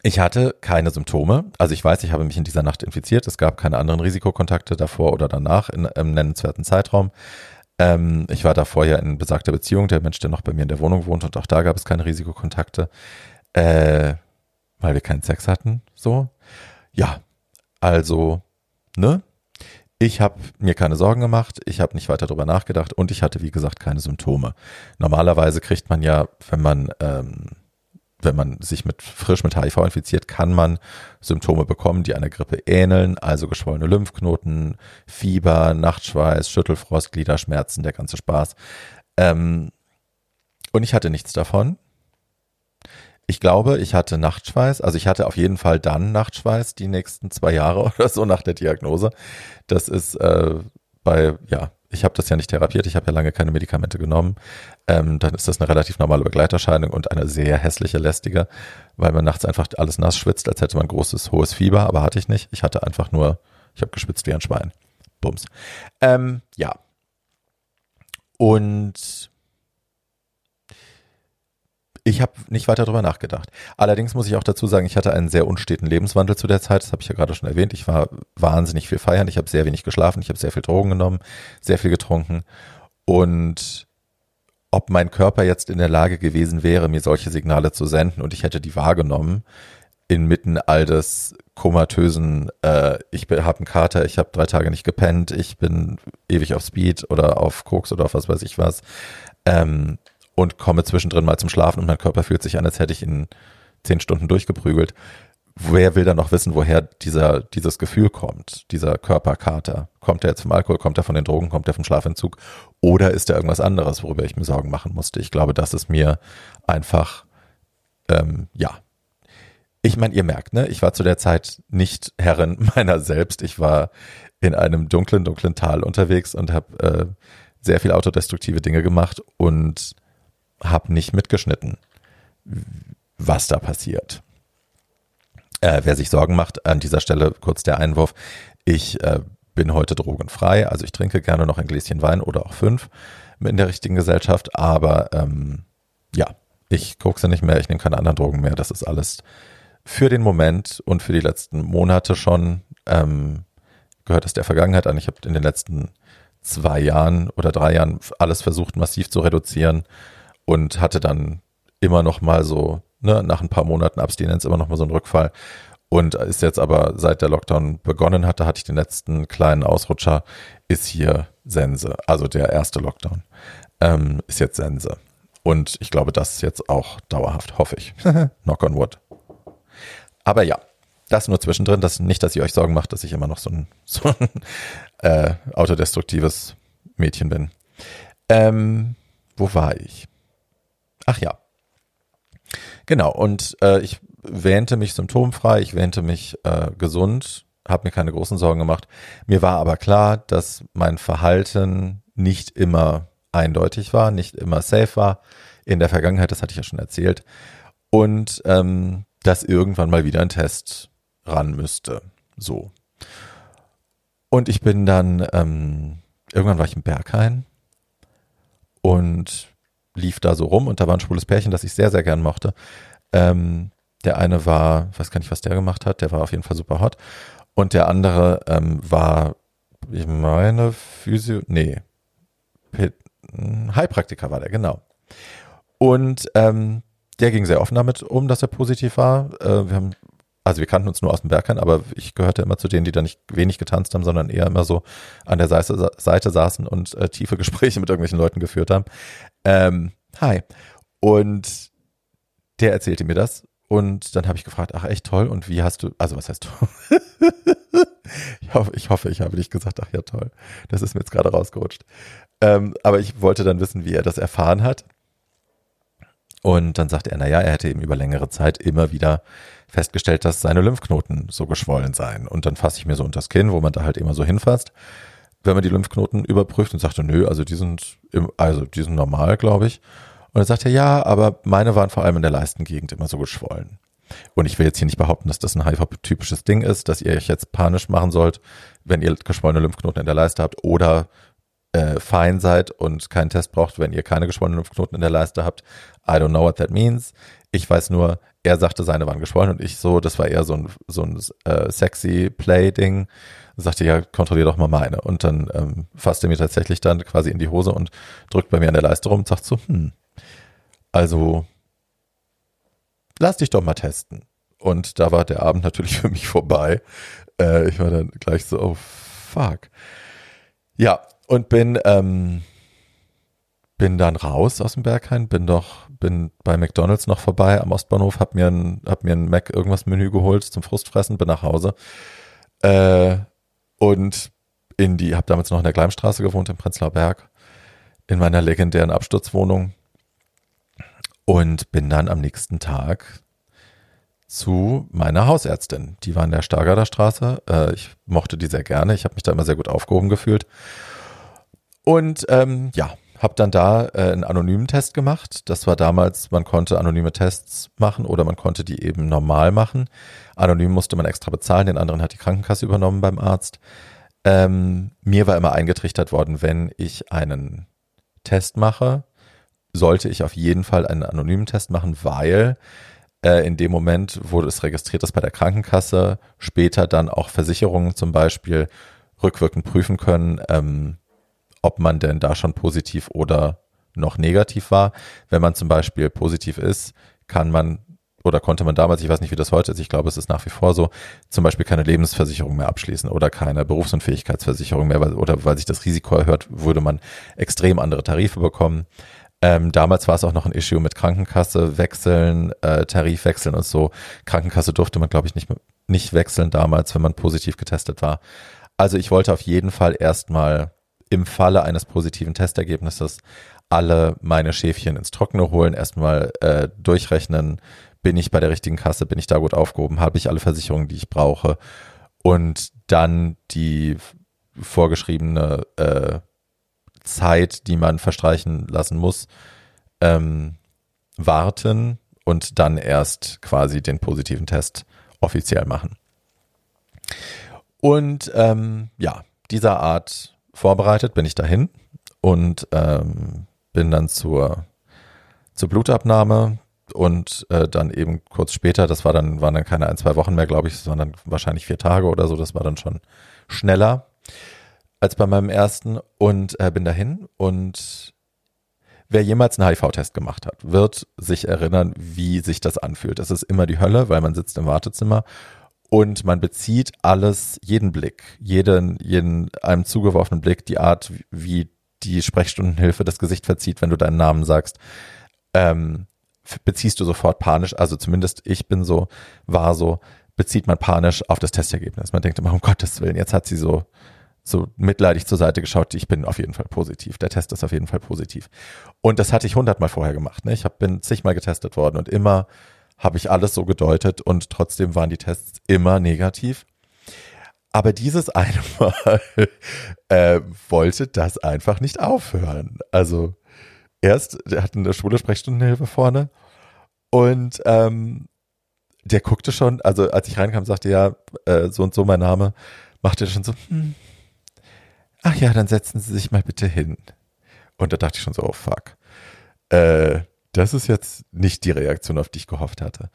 ich hatte keine Symptome. Also ich weiß, ich habe mich in dieser Nacht infiziert. Es gab keine anderen Risikokontakte davor oder danach in einem nennenswerten Zeitraum. Ähm, ich war davor ja in besagter Beziehung, der Mensch, der noch bei mir in der Wohnung wohnt und auch da gab es keine Risikokontakte, äh, weil wir keinen Sex hatten. So, ja, also, ne? Ich habe mir keine Sorgen gemacht, ich habe nicht weiter darüber nachgedacht und ich hatte, wie gesagt, keine Symptome. Normalerweise kriegt man ja, wenn man ähm, wenn man sich mit frisch mit HIV infiziert, kann man Symptome bekommen, die einer Grippe ähneln, also geschwollene Lymphknoten, Fieber, Nachtschweiß, Schüttelfrost, Gliederschmerzen, der ganze Spaß. Ähm, und ich hatte nichts davon. Ich glaube, ich hatte Nachtschweiß, also ich hatte auf jeden Fall dann Nachtschweiß die nächsten zwei Jahre <laughs> oder so nach der Diagnose. Das ist äh, bei, ja, ich habe das ja nicht therapiert, ich habe ja lange keine Medikamente genommen, ähm, dann ist das eine relativ normale Begleiterscheinung und eine sehr hässliche, lästige, weil man nachts einfach alles nass schwitzt, als hätte man großes, hohes Fieber, aber hatte ich nicht. Ich hatte einfach nur, ich habe geschwitzt wie ein Schwein. Bums. Ähm, ja. Und ich habe nicht weiter darüber nachgedacht. Allerdings muss ich auch dazu sagen, ich hatte einen sehr unsteten Lebenswandel zu der Zeit. Das habe ich ja gerade schon erwähnt. Ich war wahnsinnig viel feiern. Ich habe sehr wenig geschlafen. Ich habe sehr viel Drogen genommen, sehr viel getrunken. Und ob mein Körper jetzt in der Lage gewesen wäre, mir solche Signale zu senden und ich hätte die wahrgenommen, inmitten all des komatösen, äh, ich habe einen Kater, ich habe drei Tage nicht gepennt, ich bin ewig auf Speed oder auf Koks oder auf was weiß ich was. Ähm, und komme zwischendrin mal zum Schlafen und mein Körper fühlt sich an, als hätte ich ihn zehn Stunden durchgeprügelt. Wer will dann noch wissen, woher dieser, dieses Gefühl kommt, dieser Körperkater? Kommt er jetzt vom Alkohol, kommt er von den Drogen, kommt er vom Schlafentzug oder ist er irgendwas anderes, worüber ich mir Sorgen machen musste? Ich glaube, das ist mir einfach, ähm, ja. Ich meine, ihr merkt, ne, ich war zu der Zeit nicht Herrin <laughs> meiner selbst. Ich war in einem dunklen, dunklen Tal unterwegs und habe äh, sehr viel autodestruktive Dinge gemacht und habe nicht mitgeschnitten, was da passiert. Äh, wer sich Sorgen macht, an dieser Stelle kurz der Einwurf. Ich äh, bin heute drogenfrei, also ich trinke gerne noch ein Gläschen Wein oder auch fünf in der richtigen Gesellschaft, aber ähm, ja, ich kokse nicht mehr, ich nehme keine anderen Drogen mehr, das ist alles für den Moment und für die letzten Monate schon ähm, gehört es der Vergangenheit an. Ich habe in den letzten zwei Jahren oder drei Jahren alles versucht, massiv zu reduzieren und hatte dann immer noch mal so, ne, nach ein paar Monaten Abstinenz immer noch mal so einen Rückfall. Und ist jetzt aber, seit der Lockdown begonnen hatte, hatte ich den letzten kleinen Ausrutscher, ist hier Sense. Also der erste Lockdown ähm, ist jetzt Sense. Und ich glaube, das ist jetzt auch dauerhaft, hoffe ich. <laughs> Knock on wood. Aber ja, das nur zwischendrin. Das nicht, dass ihr euch Sorgen macht, dass ich immer noch so ein, <laughs> so ein äh, autodestruktives Mädchen bin. Ähm, wo war ich? Ach ja. Genau, und äh, ich wähnte mich symptomfrei, ich wähnte mich äh, gesund, habe mir keine großen Sorgen gemacht. Mir war aber klar, dass mein Verhalten nicht immer eindeutig war, nicht immer safe war. In der Vergangenheit, das hatte ich ja schon erzählt. Und ähm, dass irgendwann mal wieder ein Test ran müsste. So. Und ich bin dann, ähm, irgendwann war ich im Berghain und lief da so rum und da war ein schwules Pärchen, das ich sehr, sehr gern mochte. Ähm, der eine war, weiß gar nicht, was der gemacht hat, der war auf jeden Fall super hot. Und der andere ähm, war, ich meine, Physio, nee, Heilpraktiker war der, genau. Und ähm, der ging sehr offen damit um, dass er positiv war. Äh, wir haben, also wir kannten uns nur aus dem Berghain, aber ich gehörte immer zu denen, die da nicht wenig getanzt haben, sondern eher immer so an der Seite, Seite saßen und äh, tiefe <laughs> Gespräche mit irgendwelchen Leuten geführt haben. Ähm, hi. Und der erzählte mir das und dann habe ich gefragt, ach echt toll, und wie hast du, also was heißt toll? <laughs> ich, hoffe, ich hoffe, ich habe nicht gesagt, ach ja toll, das ist mir jetzt gerade rausgerutscht. Ähm, aber ich wollte dann wissen, wie er das erfahren hat. Und dann sagte er, naja, er hätte eben über längere Zeit immer wieder festgestellt, dass seine Lymphknoten so geschwollen seien. Und dann fasse ich mir so unter das Kinn, wo man da halt immer so hinfasst, wenn man die Lymphknoten überprüft und sagte, nö, also die sind, im, also die sind normal, glaube ich. Und dann sagt er, ja, aber meine waren vor allem in der Leistengegend immer so geschwollen. Und ich will jetzt hier nicht behaupten, dass das ein HIV-typisches Ding ist, dass ihr euch jetzt panisch machen sollt, wenn ihr geschwollene Lymphknoten in der Leiste habt oder äh, fein seid und keinen Test braucht, wenn ihr keine geschwollenen Lymphknoten in der Leiste habt. I don't know what that means. Ich weiß nur, er sagte, seine waren geschwollen und ich so, das war eher so ein, so ein äh, sexy Play-Ding. Sagte, ja, kontrollier doch mal meine. Und dann ähm, fasst er mir tatsächlich dann quasi in die Hose und drückt bei mir an der Leiste rum und sagt so, hm, also, lass dich doch mal testen. Und da war der Abend natürlich <laughs> für mich vorbei. Äh, ich war dann gleich so, oh fuck. Ja, und bin, ähm, bin dann raus aus dem Berghain, bin doch, bin bei McDonalds noch vorbei am Ostbahnhof, hab mir ein, hab mir ein Mac irgendwas Menü geholt zum Frustfressen, bin nach Hause. Äh, und in die, hab damals noch in der Gleimstraße gewohnt, im Prenzlauer Berg, in meiner legendären Absturzwohnung und bin dann am nächsten Tag zu meiner Hausärztin. Die war in der Stargarder Straße. Äh, ich mochte die sehr gerne. Ich habe mich da immer sehr gut aufgehoben gefühlt. Und ähm, ja, habe dann da äh, einen anonymen Test gemacht. Das war damals, man konnte anonyme Tests machen oder man konnte die eben normal machen. Anonym musste man extra bezahlen, den anderen hat die Krankenkasse übernommen beim Arzt. Ähm, mir war immer eingetrichtert worden, wenn ich einen Test mache, sollte ich auf jeden Fall einen anonymen Test machen, weil äh, in dem Moment, wo es registriert ist bei der Krankenkasse, später dann auch Versicherungen zum Beispiel rückwirkend prüfen können, ähm, ob man denn da schon positiv oder noch negativ war. Wenn man zum Beispiel positiv ist, kann man oder konnte man damals, ich weiß nicht, wie das heute ist, ich glaube, es ist nach wie vor so, zum Beispiel keine Lebensversicherung mehr abschließen oder keine Berufsunfähigkeitsversicherung mehr, weil, oder weil sich das Risiko erhöht, würde man extrem andere Tarife bekommen. Ähm, damals war es auch noch ein Issue mit Krankenkasse wechseln, äh, Tarif wechseln und so. Krankenkasse durfte man, glaube ich, nicht, nicht wechseln damals, wenn man positiv getestet war. Also ich wollte auf jeden Fall erstmal im Falle eines positiven Testergebnisses alle meine Schäfchen ins Trockene holen, erstmal äh, durchrechnen, bin ich bei der richtigen Kasse, bin ich da gut aufgehoben, habe ich alle Versicherungen, die ich brauche und dann die vorgeschriebene äh, Zeit, die man verstreichen lassen muss, ähm, warten und dann erst quasi den positiven Test offiziell machen. Und ähm, ja, dieser Art vorbereitet bin ich dahin und ähm, bin dann zur, zur Blutabnahme und äh, dann eben kurz später, das war dann, waren dann keine ein, zwei Wochen mehr, glaube ich, sondern wahrscheinlich vier Tage oder so, das war dann schon schneller als bei meinem ersten und äh, bin dahin und wer jemals einen HIV-Test gemacht hat, wird sich erinnern, wie sich das anfühlt. Es ist immer die Hölle, weil man sitzt im Wartezimmer und man bezieht alles, jeden Blick, jeden, jeden einem zugeworfenen Blick, die Art, wie die Sprechstundenhilfe das Gesicht verzieht, wenn du deinen Namen sagst, ähm, beziehst du sofort panisch, also zumindest ich bin so, war so, bezieht man panisch auf das Testergebnis. Man denkt immer, um Gottes Willen, jetzt hat sie so, so mitleidig zur Seite geschaut, ich bin auf jeden Fall positiv. Der Test ist auf jeden Fall positiv. Und das hatte ich hundertmal vorher gemacht. Ne? Ich hab, bin zigmal getestet worden und immer habe ich alles so gedeutet und trotzdem waren die Tests immer negativ. Aber dieses <laughs> eine Mal äh, wollte das einfach nicht aufhören. Also erst, der hat eine Schule Sprechstundenhilfe vorne und ähm, der guckte schon, also als ich reinkam, sagte ja, äh, so und so mein Name, machte er schon so, hm, ach ja, dann setzen Sie sich mal bitte hin. Und da dachte ich schon so, oh fuck. Äh, das ist jetzt nicht die Reaktion, auf die ich gehofft hatte.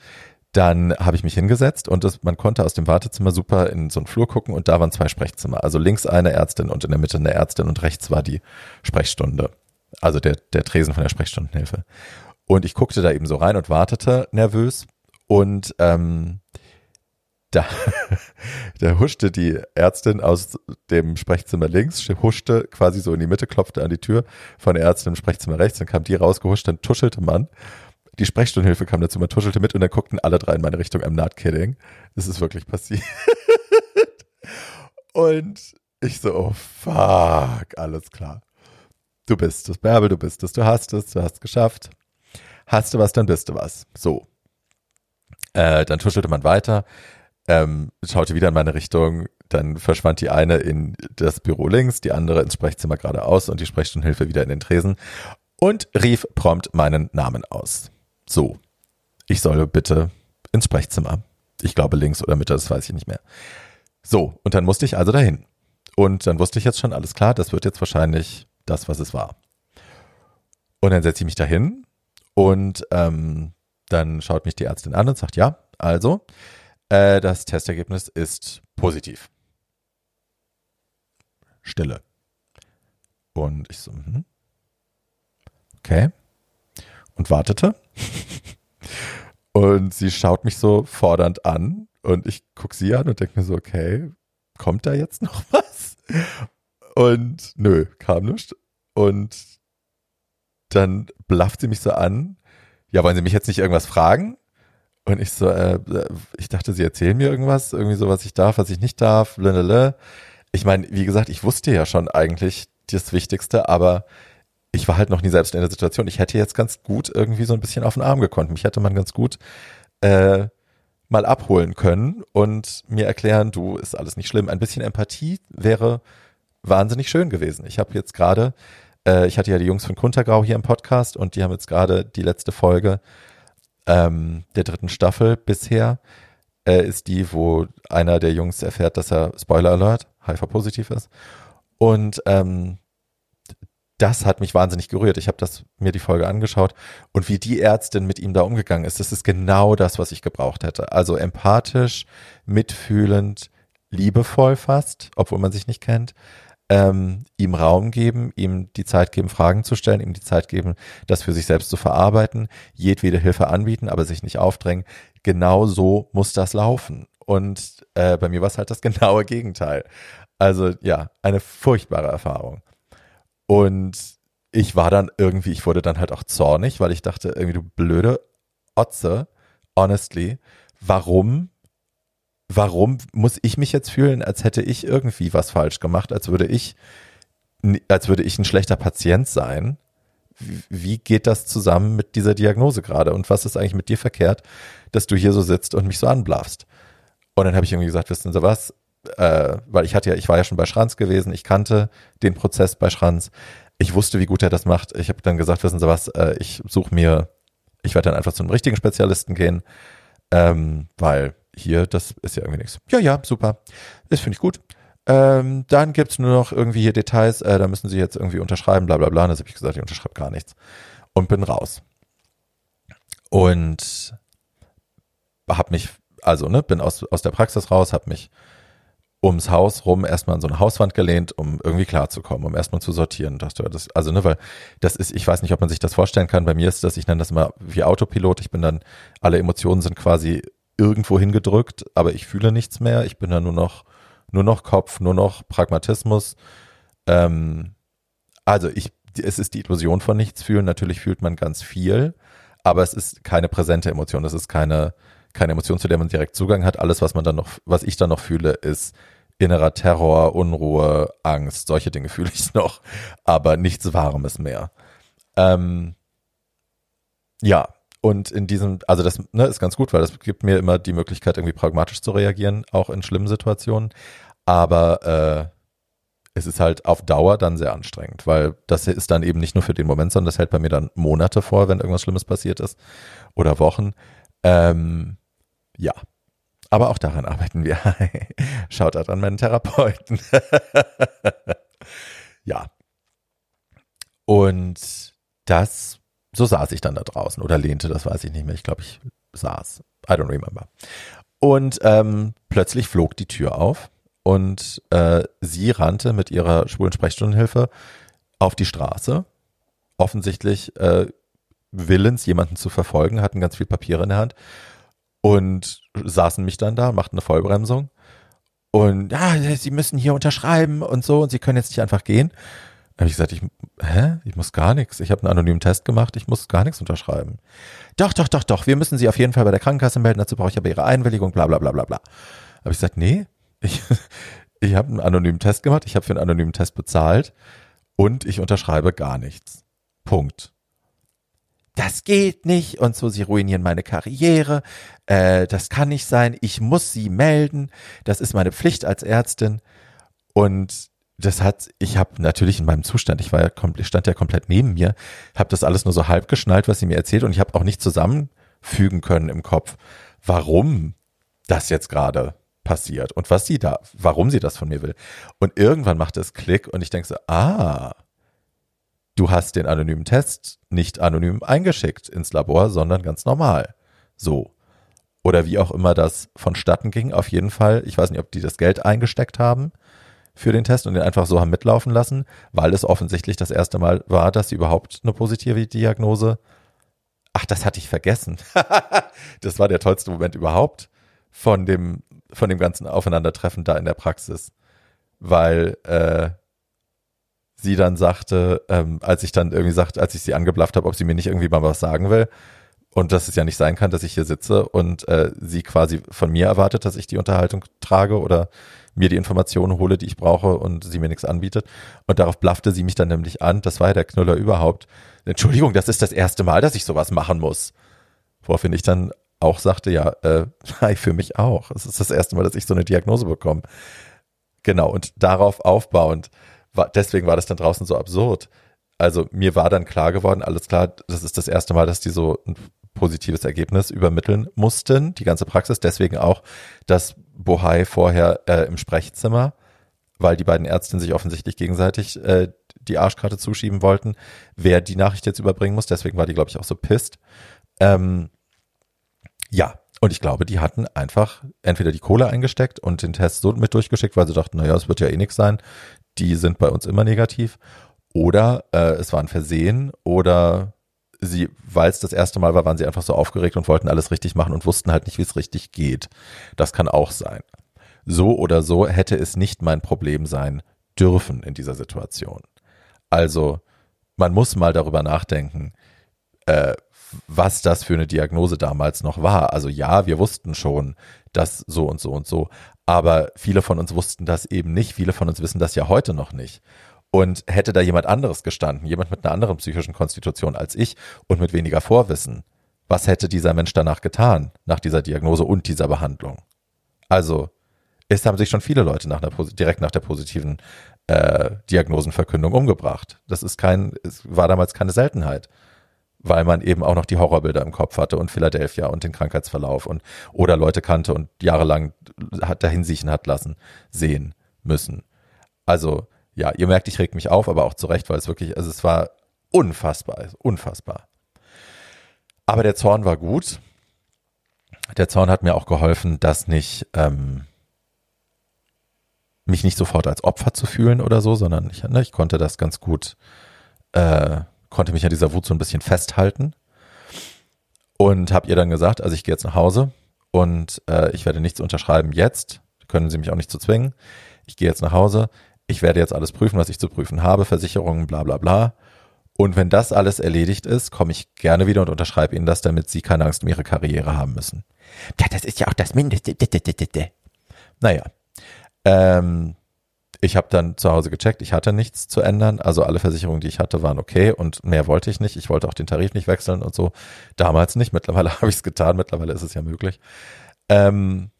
Dann habe ich mich hingesetzt und das, man konnte aus dem Wartezimmer super in so einen Flur gucken und da waren zwei Sprechzimmer. Also links eine Ärztin und in der Mitte eine Ärztin und rechts war die Sprechstunde. Also der, der Tresen von der Sprechstundenhilfe. Und ich guckte da eben so rein und wartete nervös und ähm, da, <laughs> da huschte die Ärztin aus dem Sprechzimmer links, huschte quasi so in die Mitte, klopfte an die Tür von der Ärztin im Sprechzimmer rechts, dann kam die rausgehuscht, dann tuschelte man. Die Sprechstundenhilfe kam dazu, man tuschelte mit und dann guckten alle drei in meine Richtung. I'm not kidding. Das ist wirklich passiert. <laughs> und ich so, oh fuck, alles klar. Du bist es, Bärbel, du bist es, du hast es, du hast es geschafft. Hast du was, dann bist du was. So. Äh, dann tuschelte man weiter ähm, schaute wieder in meine Richtung, dann verschwand die eine in das Büro links, die andere ins Sprechzimmer geradeaus und die Sprechstundenhilfe wieder in den Tresen und rief prompt meinen Namen aus. So, ich soll bitte ins Sprechzimmer. Ich glaube links oder Mitte, das weiß ich nicht mehr. So, und dann musste ich also dahin. Und dann wusste ich jetzt schon, alles klar, das wird jetzt wahrscheinlich das, was es war. Und dann setze ich mich dahin und ähm, dann schaut mich die Ärztin an und sagt, ja, also, äh, das Testergebnis ist positiv. Stille. Und ich so, mhm. okay. Und wartete. <laughs> und sie schaut mich so fordernd an und ich gucke sie an und denke mir so, okay, kommt da jetzt noch <laughs> was? Und nö, kam nichts. Und dann blafft sie mich so an. Ja, wollen Sie mich jetzt nicht irgendwas fragen? Und ich so, äh, ich dachte, sie erzählen mir irgendwas, irgendwie so, was ich darf, was ich nicht darf, blablabla. Ich meine, wie gesagt, ich wusste ja schon eigentlich das Wichtigste, aber ich war halt noch nie selbst in der Situation. Ich hätte jetzt ganz gut irgendwie so ein bisschen auf den Arm gekonnt. Mich hätte man ganz gut äh, mal abholen können und mir erklären, du, ist alles nicht schlimm. Ein bisschen Empathie wäre wahnsinnig schön gewesen. Ich habe jetzt gerade, äh, ich hatte ja die Jungs von Kuntergrau hier im Podcast und die haben jetzt gerade die letzte Folge ähm, der dritten Staffel bisher äh, ist die, wo einer der Jungs erfährt, dass er, Spoiler Alert, HIV-positiv ist. Und ähm, das hat mich wahnsinnig gerührt. Ich habe das mir die Folge angeschaut und wie die Ärztin mit ihm da umgegangen ist, das ist genau das, was ich gebraucht hätte. Also empathisch, mitfühlend, liebevoll fast, obwohl man sich nicht kennt, ähm, ihm Raum geben, ihm die Zeit geben, Fragen zu stellen, ihm die Zeit geben, das für sich selbst zu verarbeiten, jedwede Hilfe anbieten, aber sich nicht aufdrängen. Genau so muss das laufen. Und äh, bei mir war es halt das <laughs> genaue Gegenteil. Also ja, eine furchtbare Erfahrung. Und ich war dann irgendwie, ich wurde dann halt auch zornig, weil ich dachte, irgendwie du blöde Otze, honestly, warum warum muss ich mich jetzt fühlen, als hätte ich irgendwie was falsch gemacht, als würde ich, als würde ich ein schlechter Patient sein? Wie geht das zusammen mit dieser Diagnose gerade? Und was ist eigentlich mit dir verkehrt, dass du hier so sitzt und mich so anblaffst? Und dann habe ich irgendwie gesagt, wissen Sie was? Äh, weil ich hatte ja, ich war ja schon bei Schranz gewesen, ich kannte den Prozess bei Schranz. Ich wusste, wie gut er das macht. Ich habe dann gesagt, wissen Sie was, äh, ich suche mir, ich werde dann einfach zu einem richtigen Spezialisten gehen, ähm, weil hier, das ist ja irgendwie nichts. Ja, ja, super. Das finde ich gut. Ähm, dann gibt's nur noch irgendwie hier Details, äh, da müssen Sie jetzt irgendwie unterschreiben, bla bla bla. Und das habe ich gesagt, ich unterschreibe gar nichts. Und bin raus. Und habe mich, also ne, bin aus, aus der Praxis raus, habe mich ums Haus rum erstmal an so eine Hauswand gelehnt, um irgendwie klarzukommen, um erstmal zu sortieren. Dachte, das, also ne, weil das ist, ich weiß nicht, ob man sich das vorstellen kann. Bei mir ist das, ich nenne das immer wie Autopilot. Ich bin dann, alle Emotionen sind quasi irgendwo hingedrückt, aber ich fühle nichts mehr. Ich bin dann nur noch, nur noch Kopf, nur noch Pragmatismus. Ähm, also ich, es ist die Illusion von nichts fühlen. Natürlich fühlt man ganz viel, aber es ist keine präsente Emotion. Es ist keine, keine Emotion, zu der man direkt Zugang hat. Alles, was man dann noch, was ich dann noch fühle, ist innerer Terror, Unruhe, Angst. Solche Dinge <laughs> fühle ich noch, aber nichts Warmes mehr. Ähm, ja, und in diesem, also das ne, ist ganz gut, weil das gibt mir immer die Möglichkeit, irgendwie pragmatisch zu reagieren, auch in schlimmen Situationen. Aber äh, es ist halt auf Dauer dann sehr anstrengend, weil das ist dann eben nicht nur für den Moment, sondern das hält bei mir dann Monate vor, wenn irgendwas Schlimmes passiert ist oder Wochen. Ähm, ja, aber auch daran arbeiten wir. <laughs> Schaut an meinen Therapeuten. <laughs> ja. Und das, so saß ich dann da draußen oder lehnte, das weiß ich nicht mehr. Ich glaube, ich saß. I don't remember. Und ähm, plötzlich flog die Tür auf und äh, sie rannte mit ihrer schwulen Sprechstundenhilfe auf die Straße. Offensichtlich äh, willens, jemanden zu verfolgen, hatten ganz viel Papiere in der Hand und saßen mich dann da, machten eine Vollbremsung und ja, sie müssen hier unterschreiben und so und sie können jetzt nicht einfach gehen. Habe ich gesagt, ich, hä? Ich muss gar nichts. Ich habe einen anonymen Test gemacht, ich muss gar nichts unterschreiben. Doch, doch, doch, doch, wir müssen sie auf jeden Fall bei der Krankenkasse melden, dazu brauche ich aber ihre Einwilligung, bla bla bla bla bla. Habe ich gesagt, nee, ich, <laughs> ich habe einen anonymen Test gemacht, ich habe für einen anonymen Test bezahlt und ich unterschreibe gar nichts. Punkt. Das geht nicht und so, sie ruinieren meine Karriere, äh, das kann nicht sein, ich muss sie melden, das ist meine Pflicht als Ärztin und das hat, ich habe natürlich in meinem Zustand, ich war ja komplett, stand ja komplett neben mir, habe das alles nur so halb geschnallt, was sie mir erzählt und ich habe auch nicht zusammenfügen können im Kopf, warum das jetzt gerade passiert und was sie da, warum sie das von mir will. Und irgendwann macht es Klick und ich denke so, ah, du hast den anonymen Test nicht anonym eingeschickt ins Labor, sondern ganz normal. So. Oder wie auch immer das vonstatten ging. Auf jeden Fall, ich weiß nicht, ob die das Geld eingesteckt haben für den Test und den einfach so haben mitlaufen lassen, weil es offensichtlich das erste Mal war, dass sie überhaupt eine positive Diagnose. Ach, das hatte ich vergessen. <laughs> das war der tollste Moment überhaupt von dem von dem ganzen Aufeinandertreffen da in der Praxis, weil äh, sie dann sagte, ähm, als ich dann irgendwie sagte, als ich sie angeblafft habe, ob sie mir nicht irgendwie mal was sagen will und dass es ja nicht sein kann, dass ich hier sitze und äh, sie quasi von mir erwartet, dass ich die Unterhaltung trage oder mir die Informationen hole, die ich brauche und sie mir nichts anbietet. Und darauf blaffte sie mich dann nämlich an. Das war ja der Knüller überhaupt. Entschuldigung, das ist das erste Mal, dass ich sowas machen muss. Woraufhin ich dann auch sagte, ja, äh, <laughs> für mich auch. Es ist das erste Mal, dass ich so eine Diagnose bekomme. Genau, und darauf aufbauend, war, deswegen war das dann draußen so absurd. Also mir war dann klar geworden, alles klar, das ist das erste Mal, dass die so ein positives Ergebnis übermitteln mussten, die ganze Praxis. Deswegen auch das Bohai vorher äh, im Sprechzimmer, weil die beiden Ärztinnen sich offensichtlich gegenseitig äh, die Arschkarte zuschieben wollten, wer die Nachricht jetzt überbringen muss. Deswegen war die, glaube ich, auch so pisst. Ähm, ja, und ich glaube, die hatten einfach entweder die Kohle eingesteckt und den Test so mit durchgeschickt, weil sie dachten, naja, es wird ja eh nichts sein. Die sind bei uns immer negativ. Oder äh, es war ein Versehen oder sie, weil es das erste Mal war, waren sie einfach so aufgeregt und wollten alles richtig machen und wussten halt nicht, wie es richtig geht. Das kann auch sein. So oder so hätte es nicht mein Problem sein dürfen in dieser Situation. Also man muss mal darüber nachdenken, äh, was das für eine Diagnose damals noch war. Also ja, wir wussten schon, dass so und so und so, aber viele von uns wussten das eben nicht. Viele von uns wissen das ja heute noch nicht. Und hätte da jemand anderes gestanden, jemand mit einer anderen psychischen Konstitution als ich und mit weniger Vorwissen, was hätte dieser Mensch danach getan, nach dieser Diagnose und dieser Behandlung? Also, es haben sich schon viele Leute nach einer, direkt nach der positiven äh, Diagnosenverkündung umgebracht. Das ist kein, es war damals keine Seltenheit weil man eben auch noch die Horrorbilder im Kopf hatte und Philadelphia und den Krankheitsverlauf und oder Leute kannte und jahrelang hat dahin siechen hat lassen, sehen müssen. Also, ja, ihr merkt, ich reg mich auf, aber auch zurecht, weil es wirklich, also es war unfassbar, unfassbar. Aber der Zorn war gut. Der Zorn hat mir auch geholfen, dass nicht ähm, mich nicht sofort als Opfer zu fühlen oder so, sondern ich, ne, ich konnte das ganz gut, äh, konnte mich an dieser Wut so ein bisschen festhalten und habe ihr dann gesagt, also ich gehe jetzt nach Hause und äh, ich werde nichts unterschreiben jetzt, können Sie mich auch nicht zu zwingen. Ich gehe jetzt nach Hause, ich werde jetzt alles prüfen, was ich zu prüfen habe, Versicherungen, bla bla bla. Und wenn das alles erledigt ist, komme ich gerne wieder und unterschreibe Ihnen das, damit Sie keine Angst um Ihre Karriere haben müssen. Ja, das ist ja auch das Mindeste. Naja, ähm, ich habe dann zu Hause gecheckt, ich hatte nichts zu ändern. Also alle Versicherungen, die ich hatte, waren okay und mehr wollte ich nicht. Ich wollte auch den Tarif nicht wechseln und so. Damals nicht. Mittlerweile <laughs> habe ich es getan. Mittlerweile ist es ja möglich. Ähm,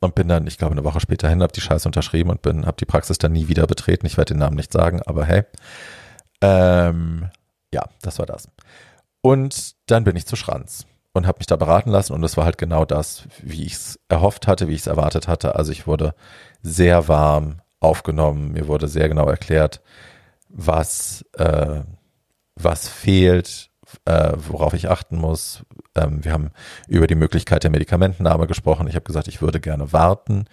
und bin dann, ich glaube, eine Woche später hin, habe die Scheiße unterschrieben und bin, habe die Praxis dann nie wieder betreten. Ich werde den Namen nicht sagen, aber hey. Ähm, ja, das war das. Und dann bin ich zu Schranz und habe mich da beraten lassen und es war halt genau das, wie ich es erhofft hatte, wie ich es erwartet hatte. Also ich wurde sehr warm aufgenommen, mir wurde sehr genau erklärt, was, äh, was fehlt, äh, worauf ich achten muss. Ähm, wir haben über die Möglichkeit der Medikamentennahme gesprochen. Ich habe gesagt, ich würde gerne warten,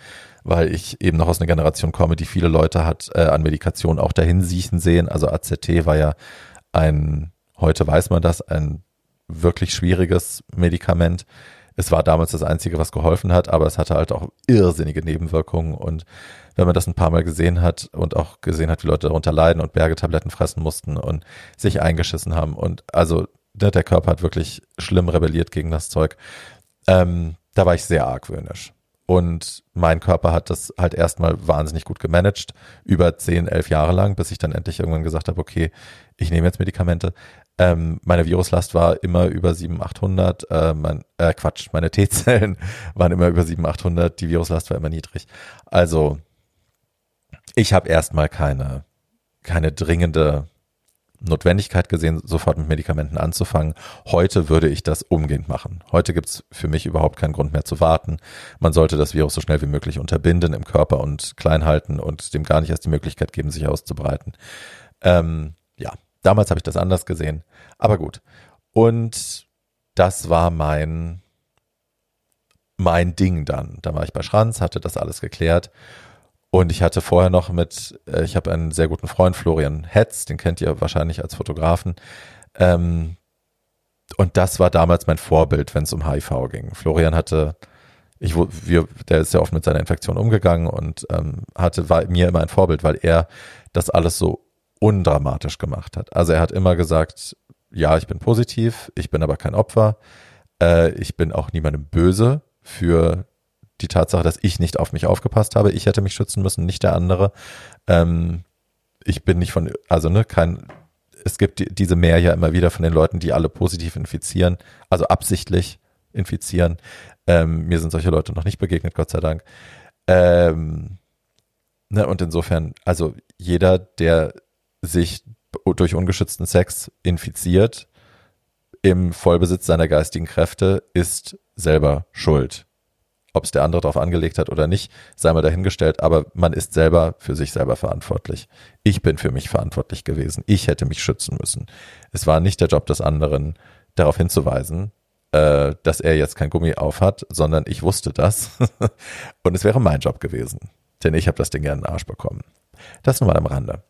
weil ich eben noch aus einer Generation komme, die viele Leute hat äh, an Medikation auch dahin siechen sehen. Also AZT war ja ein, heute weiß man das, ein wirklich schwieriges Medikament. Es war damals das Einzige, was geholfen hat, aber es hatte halt auch irrsinnige Nebenwirkungen. Und wenn man das ein paar Mal gesehen hat und auch gesehen hat, wie Leute darunter leiden und Bergetabletten fressen mussten und sich eingeschissen haben und also der Körper hat wirklich schlimm rebelliert gegen das Zeug, ähm, da war ich sehr argwöhnisch. Und mein Körper hat das halt erstmal wahnsinnig gut gemanagt, über 10, 11 Jahre lang, bis ich dann endlich irgendwann gesagt habe, okay, ich nehme jetzt Medikamente. Ähm, meine Viruslast war immer über 700, 800, äh, mein, äh, Quatsch, meine T-Zellen <laughs> waren immer über 700, 800, die Viruslast war immer niedrig. Also ich habe erstmal keine, keine dringende Notwendigkeit gesehen, sofort mit Medikamenten anzufangen. Heute würde ich das umgehend machen. Heute gibt's für mich überhaupt keinen Grund mehr zu warten. Man sollte das Virus so schnell wie möglich unterbinden im Körper und klein halten und dem gar nicht erst die Möglichkeit geben, sich auszubreiten. Ähm, ja, Damals habe ich das anders gesehen, aber gut. Und das war mein, mein Ding dann. Da war ich bei Schranz, hatte das alles geklärt. Und ich hatte vorher noch mit, äh, ich habe einen sehr guten Freund, Florian Hetz, den kennt ihr wahrscheinlich als Fotografen. Ähm, und das war damals mein Vorbild, wenn es um HIV ging. Florian hatte, ich, wir, der ist ja oft mit seiner Infektion umgegangen und ähm, hatte, war mir immer ein Vorbild, weil er das alles so undramatisch gemacht hat. Also er hat immer gesagt, ja, ich bin positiv, ich bin aber kein Opfer, äh, ich bin auch niemandem böse für die Tatsache, dass ich nicht auf mich aufgepasst habe. Ich hätte mich schützen müssen, nicht der andere. Ähm, ich bin nicht von, also ne, kein, es gibt die, diese Mehr ja immer wieder von den Leuten, die alle positiv infizieren, also absichtlich infizieren. Ähm, mir sind solche Leute noch nicht begegnet, Gott sei Dank. Ähm, ne, und insofern, also jeder, der sich durch ungeschützten Sex infiziert, im Vollbesitz seiner geistigen Kräfte, ist selber schuld. Ob es der andere darauf angelegt hat oder nicht, sei mal dahingestellt, aber man ist selber für sich selber verantwortlich. Ich bin für mich verantwortlich gewesen. Ich hätte mich schützen müssen. Es war nicht der Job des anderen, darauf hinzuweisen, äh, dass er jetzt kein Gummi auf hat, sondern ich wusste das. <laughs> Und es wäre mein Job gewesen. Denn ich habe das Ding gerne in den Arsch bekommen. Das nur mal am Rande.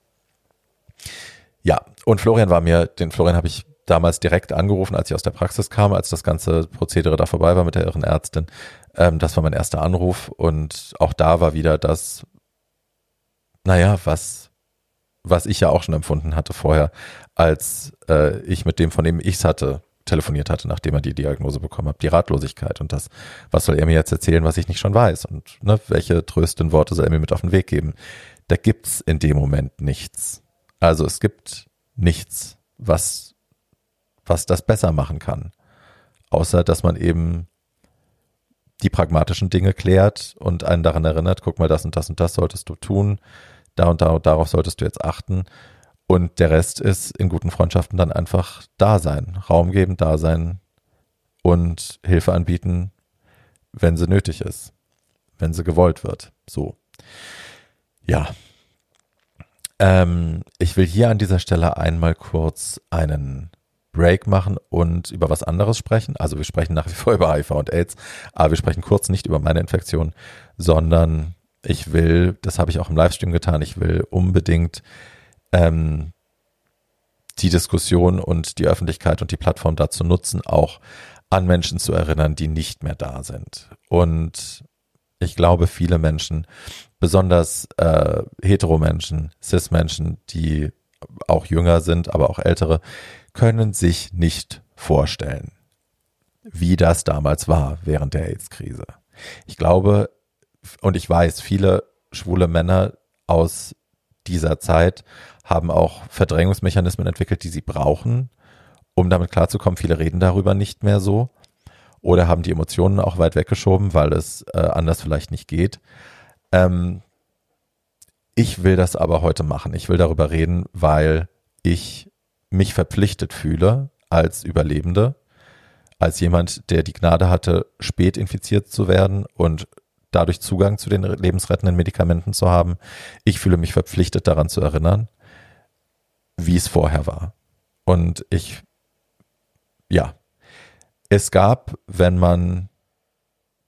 Ja, und Florian war mir, den Florian habe ich damals direkt angerufen, als ich aus der Praxis kam, als das ganze Prozedere da vorbei war mit der irren Ärztin. Ähm, das war mein erster Anruf und auch da war wieder das, naja, was, was ich ja auch schon empfunden hatte vorher, als äh, ich mit dem, von dem ich es hatte, telefoniert hatte, nachdem er die Diagnose bekommen hat, die Ratlosigkeit und das, was soll er mir jetzt erzählen, was ich nicht schon weiß und ne, welche tröstenden Worte soll er mir mit auf den Weg geben. Da gibt's in dem Moment nichts. Also es gibt nichts, was, was das besser machen kann. Außer, dass man eben die pragmatischen Dinge klärt und einen daran erinnert, guck mal, das und das und das solltest du tun, da und da und darauf solltest du jetzt achten. Und der Rest ist in guten Freundschaften dann einfach da sein, Raum geben, da sein und Hilfe anbieten, wenn sie nötig ist, wenn sie gewollt wird. So. Ja, ähm, ich will hier an dieser Stelle einmal kurz einen Break machen und über was anderes sprechen. Also wir sprechen nach wie vor <laughs> über HIV und AIDS, aber wir sprechen kurz nicht über meine Infektion, sondern ich will, das habe ich auch im Livestream getan, ich will unbedingt ähm, die Diskussion und die Öffentlichkeit und die Plattform dazu nutzen, auch an Menschen zu erinnern, die nicht mehr da sind. Und ich glaube, viele Menschen, besonders äh, Hetero-Menschen, Cis-Menschen, die auch jünger sind, aber auch ältere, können sich nicht vorstellen, wie das damals war während der AIDS-Krise. Ich glaube und ich weiß, viele schwule Männer aus dieser Zeit haben auch Verdrängungsmechanismen entwickelt, die sie brauchen, um damit klarzukommen. Viele reden darüber nicht mehr so oder haben die Emotionen auch weit weggeschoben, weil es äh, anders vielleicht nicht geht. Ähm, ich will das aber heute machen. Ich will darüber reden, weil ich mich verpflichtet fühle als Überlebende, als jemand, der die Gnade hatte, spät infiziert zu werden und dadurch Zugang zu den lebensrettenden Medikamenten zu haben. Ich fühle mich verpflichtet daran zu erinnern, wie es vorher war. Und ich, ja, es gab, wenn man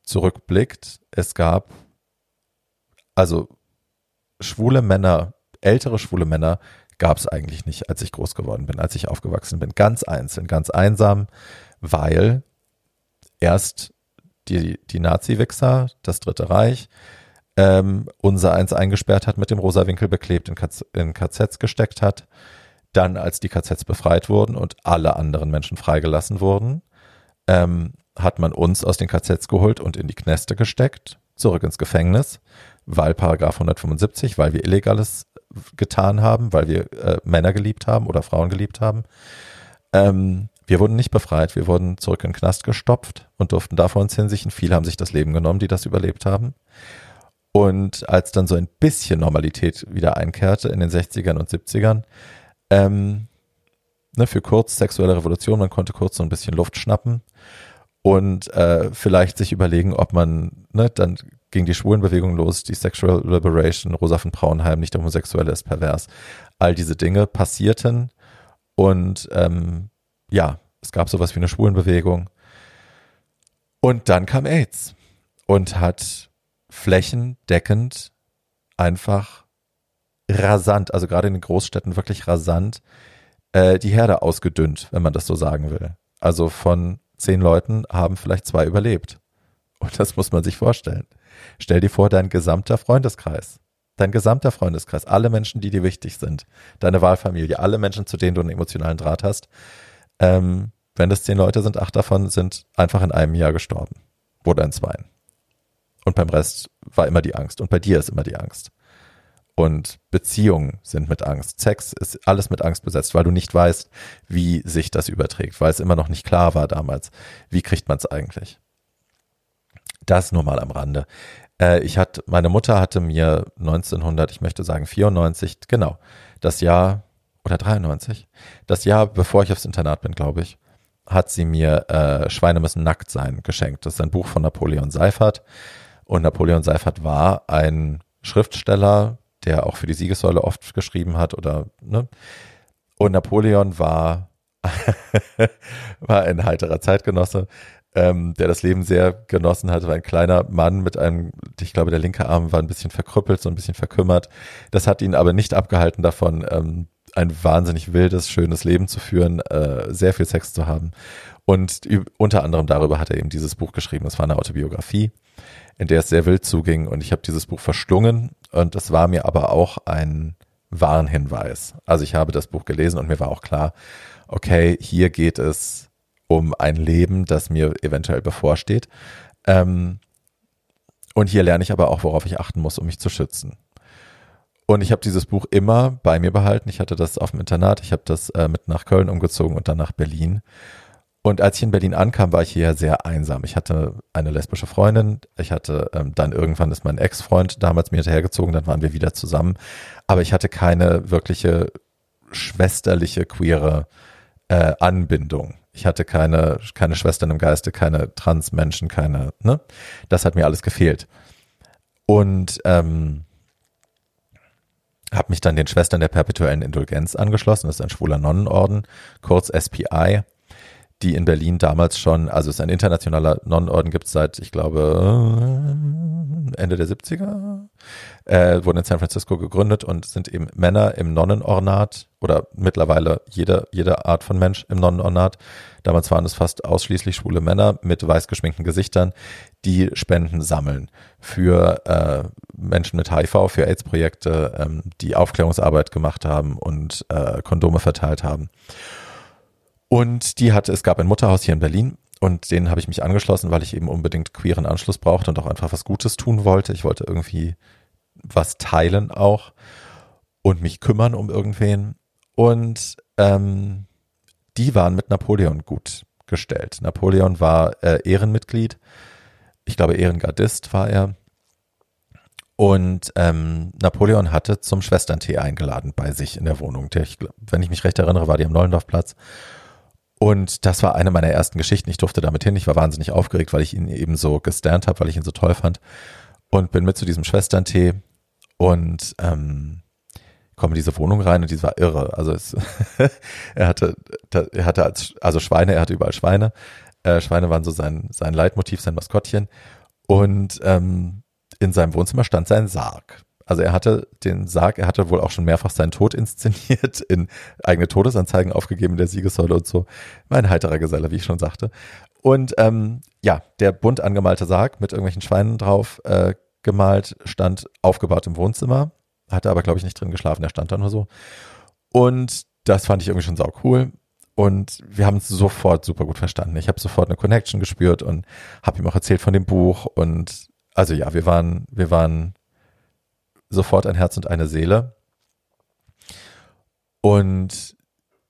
zurückblickt, es gab also schwule Männer, ältere schwule Männer gab es eigentlich nicht, als ich groß geworden bin, als ich aufgewachsen bin. Ganz einzeln, ganz einsam, weil erst die, die Nazi-Wichser, das Dritte Reich, ähm, unser eins eingesperrt hat, mit dem rosa Winkel beklebt, in, KZ, in KZs gesteckt hat. Dann, als die KZs befreit wurden und alle anderen Menschen freigelassen wurden, ähm, hat man uns aus den KZs geholt und in die Kneste gesteckt, zurück ins Gefängnis, weil Paragraph 175, weil wir Illegales getan haben, weil wir äh, Männer geliebt haben oder Frauen geliebt haben. Ähm, wir wurden nicht befreit, wir wurden zurück in den Knast gestopft und durften da vor uns hinsichen. Viele haben sich das Leben genommen, die das überlebt haben. Und als dann so ein bisschen Normalität wieder einkehrte in den 60ern und 70ern, ähm, ne, für kurz sexuelle Revolution, man konnte kurz so ein bisschen Luft schnappen und äh, vielleicht sich überlegen, ob man, ne, dann ging die Schwulenbewegung los, die Sexual Liberation, Rosa von Braunheim, nicht homosexuelle ist pervers. All diese Dinge passierten und ähm, ja, es gab sowas wie eine Schwulenbewegung. Und dann kam AIDS und hat flächendeckend einfach rasant, also gerade in den Großstädten wirklich rasant, äh, die Herde ausgedünnt, wenn man das so sagen will. Also von zehn Leuten haben vielleicht zwei überlebt. Und das muss man sich vorstellen. Stell dir vor, dein gesamter Freundeskreis, dein gesamter Freundeskreis, alle Menschen, die dir wichtig sind, deine Wahlfamilie, alle Menschen, zu denen du einen emotionalen Draht hast, ähm, wenn das zehn Leute sind, acht davon sind einfach in einem Jahr gestorben. Oder in zwei. Und beim Rest war immer die Angst. Und bei dir ist immer die Angst. Und Beziehungen sind mit Angst. Sex ist alles mit Angst besetzt, weil du nicht weißt, wie sich das überträgt, weil es immer noch nicht klar war damals. Wie kriegt man es eigentlich? Das nur mal am Rande. Äh, ich hatte, meine Mutter hatte mir 1900, ich möchte sagen 94, genau, das Jahr oder 93, das Jahr bevor ich aufs Internat bin, glaube ich, hat sie mir äh, Schweine müssen nackt sein geschenkt. Das ist ein Buch von Napoleon Seifert. Und Napoleon Seifert war ein Schriftsteller, der auch für die Siegessäule oft geschrieben hat oder ne? Und Napoleon war <laughs> war ein heiterer Zeitgenosse, ähm, der das Leben sehr genossen hat, war ein kleiner Mann mit einem, ich glaube, der linke Arm war ein bisschen verkrüppelt, so ein bisschen verkümmert. Das hat ihn aber nicht abgehalten davon, ähm, ein wahnsinnig wildes, schönes Leben zu führen, äh, sehr viel Sex zu haben. Und unter anderem darüber hat er eben dieses Buch geschrieben. Das war eine Autobiografie, in der es sehr wild zuging. Und ich habe dieses Buch verschlungen. Und das war mir aber auch ein Warnhinweis. Also ich habe das Buch gelesen und mir war auch klar, okay, hier geht es um ein Leben, das mir eventuell bevorsteht. Ähm, und hier lerne ich aber auch, worauf ich achten muss, um mich zu schützen. Und ich habe dieses Buch immer bei mir behalten. Ich hatte das auf dem Internat, ich habe das äh, mit nach Köln umgezogen und dann nach Berlin. Und als ich in Berlin ankam, war ich hier sehr einsam. Ich hatte eine lesbische Freundin. Ich hatte ähm, dann irgendwann ist mein Ex-Freund damals mir hinterhergezogen, dann waren wir wieder zusammen. Aber ich hatte keine wirkliche schwesterliche queere äh, Anbindung. Ich hatte keine keine Schwestern im Geiste, keine Transmenschen, keine. Ne, das hat mir alles gefehlt. Und ähm, habe mich dann den Schwestern der perpetuellen Indulgenz angeschlossen. Das ist ein schwuler Nonnenorden, kurz SPI, die in Berlin damals schon, also es ist ein internationaler Nonnenorden, gibt es seit, ich glaube, Ende der 70er, äh, wurden in San Francisco gegründet und sind eben Männer im Nonnenornat oder mittlerweile jede, jede Art von Mensch im Nonnenornat. Damals waren es fast ausschließlich schwule Männer mit weiß geschminkten Gesichtern, die Spenden sammeln für äh, Menschen mit HIV, für AIDS-Projekte, ähm, die Aufklärungsarbeit gemacht haben und äh, Kondome verteilt haben. Und die hatte, es gab ein Mutterhaus hier in Berlin und denen habe ich mich angeschlossen, weil ich eben unbedingt queeren Anschluss brauchte und auch einfach was Gutes tun wollte. Ich wollte irgendwie was teilen auch und mich kümmern um irgendwen. Und ähm, die waren mit Napoleon gut gestellt. Napoleon war äh, Ehrenmitglied. Ich glaube, Ehrengardist war er. Und ähm, Napoleon hatte zum Schwesterntee eingeladen bei sich in der Wohnung. Der, ich, wenn ich mich recht erinnere, war die am Neulendorfplatz. Und das war eine meiner ersten Geschichten. Ich durfte damit hin. Ich war wahnsinnig aufgeregt, weil ich ihn eben so gesternt habe, weil ich ihn so toll fand. Und bin mit zu diesem Schwesterntee und ähm, komme in diese Wohnung rein und die war irre. Also es, <laughs> er hatte, er hatte als, also Schweine, er hatte überall Schweine. Äh, Schweine waren so sein, sein Leitmotiv, sein Maskottchen. Und ähm, in seinem Wohnzimmer stand sein Sarg. Also er hatte den Sarg, er hatte wohl auch schon mehrfach seinen Tod inszeniert, <laughs> in eigene Todesanzeigen aufgegeben der Siegessäule und so. Mein heiterer Geselle, wie ich schon sagte. Und ähm, ja, der bunt angemalte Sarg mit irgendwelchen Schweinen drauf äh, gemalt, stand aufgebaut im Wohnzimmer, hatte aber, glaube ich, nicht drin geschlafen, der stand da nur so. Und das fand ich irgendwie schon sau cool. Und wir haben es sofort super gut verstanden. Ich habe sofort eine Connection gespürt und habe ihm auch erzählt von dem Buch. Und also ja, wir waren, wir waren sofort ein Herz und eine Seele. Und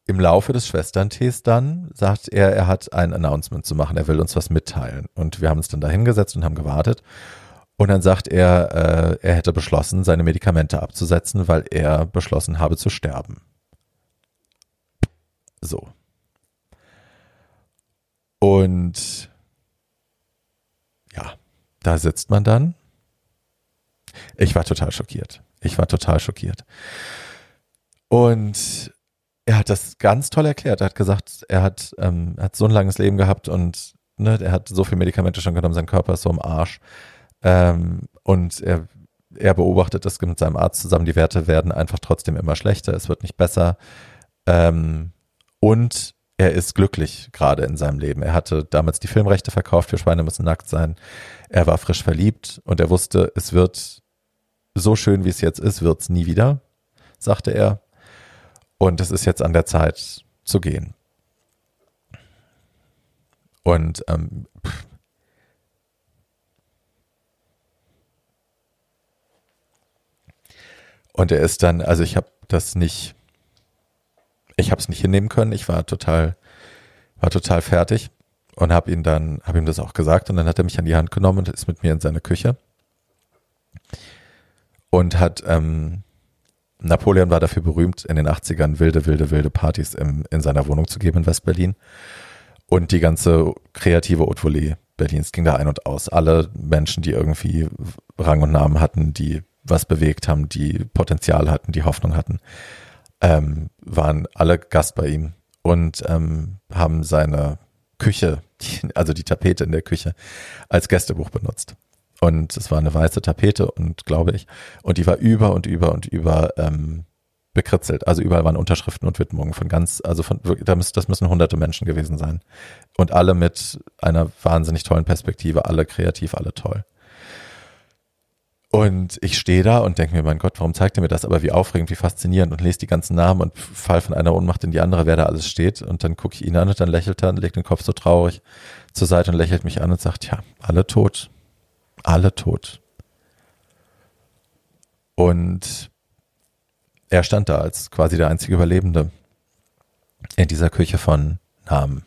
im Laufe des Schwesterntees dann sagt er, er hat ein Announcement zu machen, er will uns was mitteilen. Und wir haben uns dann da hingesetzt und haben gewartet. Und dann sagt er, äh, er hätte beschlossen, seine Medikamente abzusetzen, weil er beschlossen habe zu sterben. So. Und ja, da sitzt man dann ich war total schockiert. Ich war total schockiert. Und er hat das ganz toll erklärt. Er hat gesagt, er hat, ähm, hat so ein langes Leben gehabt und ne, er hat so viele Medikamente schon genommen, sein Körper ist so im Arsch. Ähm, und er, er beobachtet das mit seinem Arzt zusammen. Die Werte werden einfach trotzdem immer schlechter. Es wird nicht besser. Ähm, und er ist glücklich gerade in seinem Leben. Er hatte damals die Filmrechte verkauft für Schweine müssen nackt sein. Er war frisch verliebt und er wusste, es wird so schön wie es jetzt ist, wird es nie wieder, sagte er. Und es ist jetzt an der Zeit zu gehen. Und ähm, und er ist dann, also ich habe das nicht, ich habe es nicht hinnehmen können. Ich war total, war total fertig und habe ihn dann, habe ihm das auch gesagt und dann hat er mich an die Hand genommen und ist mit mir in seine Küche und hat ähm, Napoleon war dafür berühmt, in den 80ern wilde, wilde, wilde Partys im, in seiner Wohnung zu geben in Westberlin. Und die ganze kreative Haute Volée Berlins ging da ein und aus. Alle Menschen, die irgendwie Rang und Namen hatten, die was bewegt haben, die Potenzial hatten, die Hoffnung hatten, ähm, waren alle Gast bei ihm und ähm, haben seine Küche, <laughs> also die Tapete in der Küche, als Gästebuch benutzt. Und es war eine weiße Tapete und glaube ich, und die war über und über und über ähm, bekritzelt. Also überall waren Unterschriften und Widmungen von ganz, also von, das müssen hunderte Menschen gewesen sein. Und alle mit einer wahnsinnig tollen Perspektive, alle kreativ, alle toll. Und ich stehe da und denke mir, mein Gott, warum zeigt er mir das? Aber wie aufregend, wie faszinierend und lese die ganzen Namen und fall von einer Ohnmacht in die andere, wer da alles steht. Und dann gucke ich ihn an und dann lächelt er und legt den Kopf so traurig zur Seite und lächelt mich an und sagt, ja, alle tot alle tot. Und er stand da als quasi der einzige Überlebende in dieser Küche von Namen.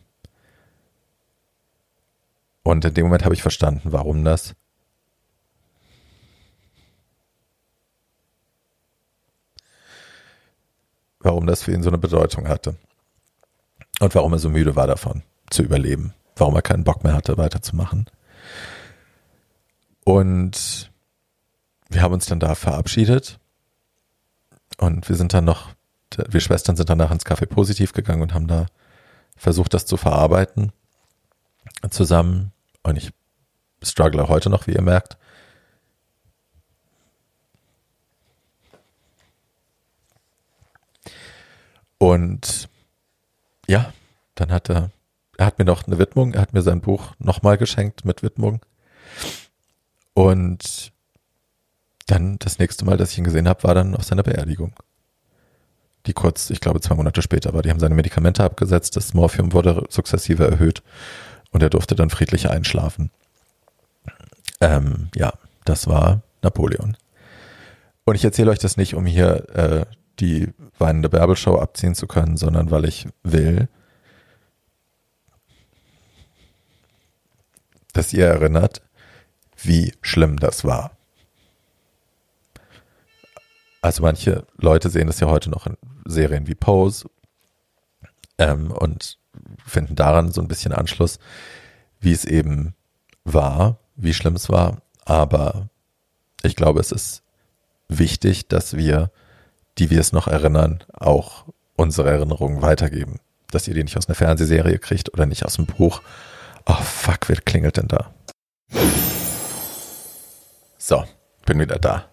Und in dem Moment habe ich verstanden, warum das. Warum das für ihn so eine Bedeutung hatte. Und warum er so müde war davon, zu überleben. Warum er keinen Bock mehr hatte, weiterzumachen. Und wir haben uns dann da verabschiedet. Und wir sind dann noch, wir Schwestern sind danach ins Café Positiv gegangen und haben da versucht, das zu verarbeiten zusammen. Und ich struggle heute noch, wie ihr merkt. Und ja, dann hat er, er hat mir noch eine Widmung, er hat mir sein Buch nochmal geschenkt mit Widmung. Und dann das nächste Mal, dass ich ihn gesehen habe, war dann auf seiner Beerdigung. Die kurz, ich glaube, zwei Monate später war. Die haben seine Medikamente abgesetzt, das Morphium wurde sukzessive erhöht und er durfte dann friedlich einschlafen. Ähm, ja, das war Napoleon. Und ich erzähle euch das nicht, um hier äh, die weinende Bärbelshow abziehen zu können, sondern weil ich will, dass ihr erinnert, wie schlimm das war. Also manche Leute sehen das ja heute noch in Serien wie Pose ähm, und finden daran so ein bisschen Anschluss, wie es eben war, wie schlimm es war. Aber ich glaube, es ist wichtig, dass wir die wir es noch erinnern, auch unsere Erinnerungen weitergeben. Dass ihr die nicht aus einer Fernsehserie kriegt oder nicht aus dem Buch. Oh fuck, wer klingelt denn da? So, bin wieder da.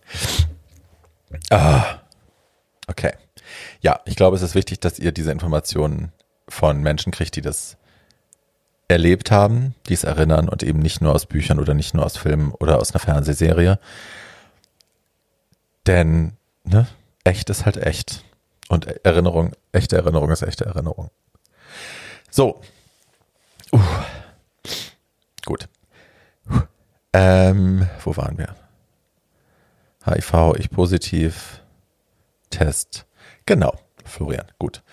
Ah, okay. Ja, ich glaube, es ist wichtig, dass ihr diese Informationen von Menschen kriegt, die das erlebt haben, die es erinnern und eben nicht nur aus Büchern oder nicht nur aus Filmen oder aus einer Fernsehserie. Denn, ne, echt ist halt echt. Und Erinnerung, echte Erinnerung ist echte Erinnerung. So. Uh. Gut. Ähm, wo waren wir? HIV, ich positiv, Test. Genau, Florian, gut.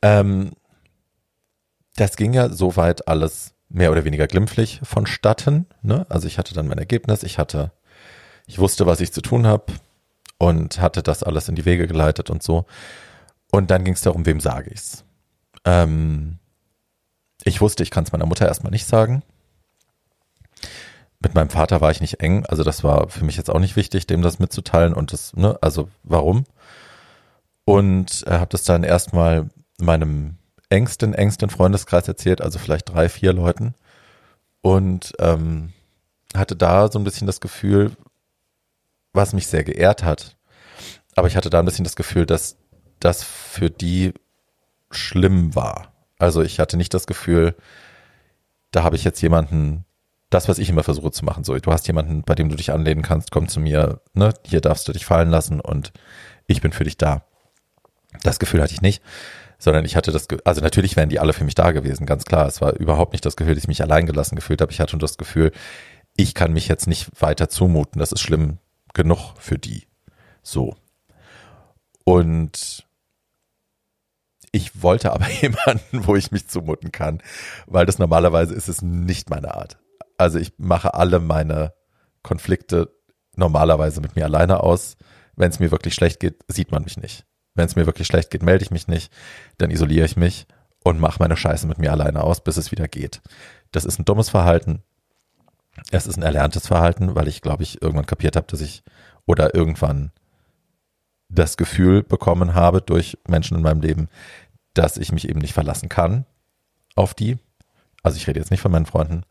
Ähm, das ging ja soweit alles mehr oder weniger glimpflich vonstatten. Ne? Also ich hatte dann mein Ergebnis, ich hatte, ich wusste, was ich zu tun habe, und hatte das alles in die Wege geleitet und so. Und dann ging es darum, wem sage ich's. Ähm, ich wusste, ich kann es meiner Mutter erstmal nicht sagen. Mit meinem Vater war ich nicht eng, also das war für mich jetzt auch nicht wichtig, dem das mitzuteilen und das, ne, also warum? Und äh, habe das dann erstmal meinem engsten, engsten Freundeskreis erzählt, also vielleicht drei, vier Leuten. Und ähm, hatte da so ein bisschen das Gefühl, was mich sehr geehrt hat. Aber ich hatte da ein bisschen das Gefühl, dass das für die schlimm war. Also ich hatte nicht das Gefühl, da habe ich jetzt jemanden, das, was ich immer versuche zu machen, so, du hast jemanden, bei dem du dich anlehnen kannst, komm zu mir, ne, hier darfst du dich fallen lassen und ich bin für dich da. Das Gefühl hatte ich nicht, sondern ich hatte das, also natürlich wären die alle für mich da gewesen, ganz klar. Es war überhaupt nicht das Gefühl, dass ich mich allein gelassen gefühlt habe. Ich hatte das Gefühl, ich kann mich jetzt nicht weiter zumuten. Das ist schlimm genug für die. So. Und ich wollte aber <laughs> jemanden, wo ich mich zumuten kann, weil das normalerweise ist es nicht meine Art. Also ich mache alle meine Konflikte normalerweise mit mir alleine aus. Wenn es mir wirklich schlecht geht, sieht man mich nicht. Wenn es mir wirklich schlecht geht, melde ich mich nicht, dann isoliere ich mich und mache meine Scheiße mit mir alleine aus, bis es wieder geht. Das ist ein dummes Verhalten, es ist ein erlerntes Verhalten, weil ich, glaube ich, irgendwann kapiert habe, dass ich oder irgendwann das Gefühl bekommen habe durch Menschen in meinem Leben, dass ich mich eben nicht verlassen kann auf die. Also ich rede jetzt nicht von meinen Freunden.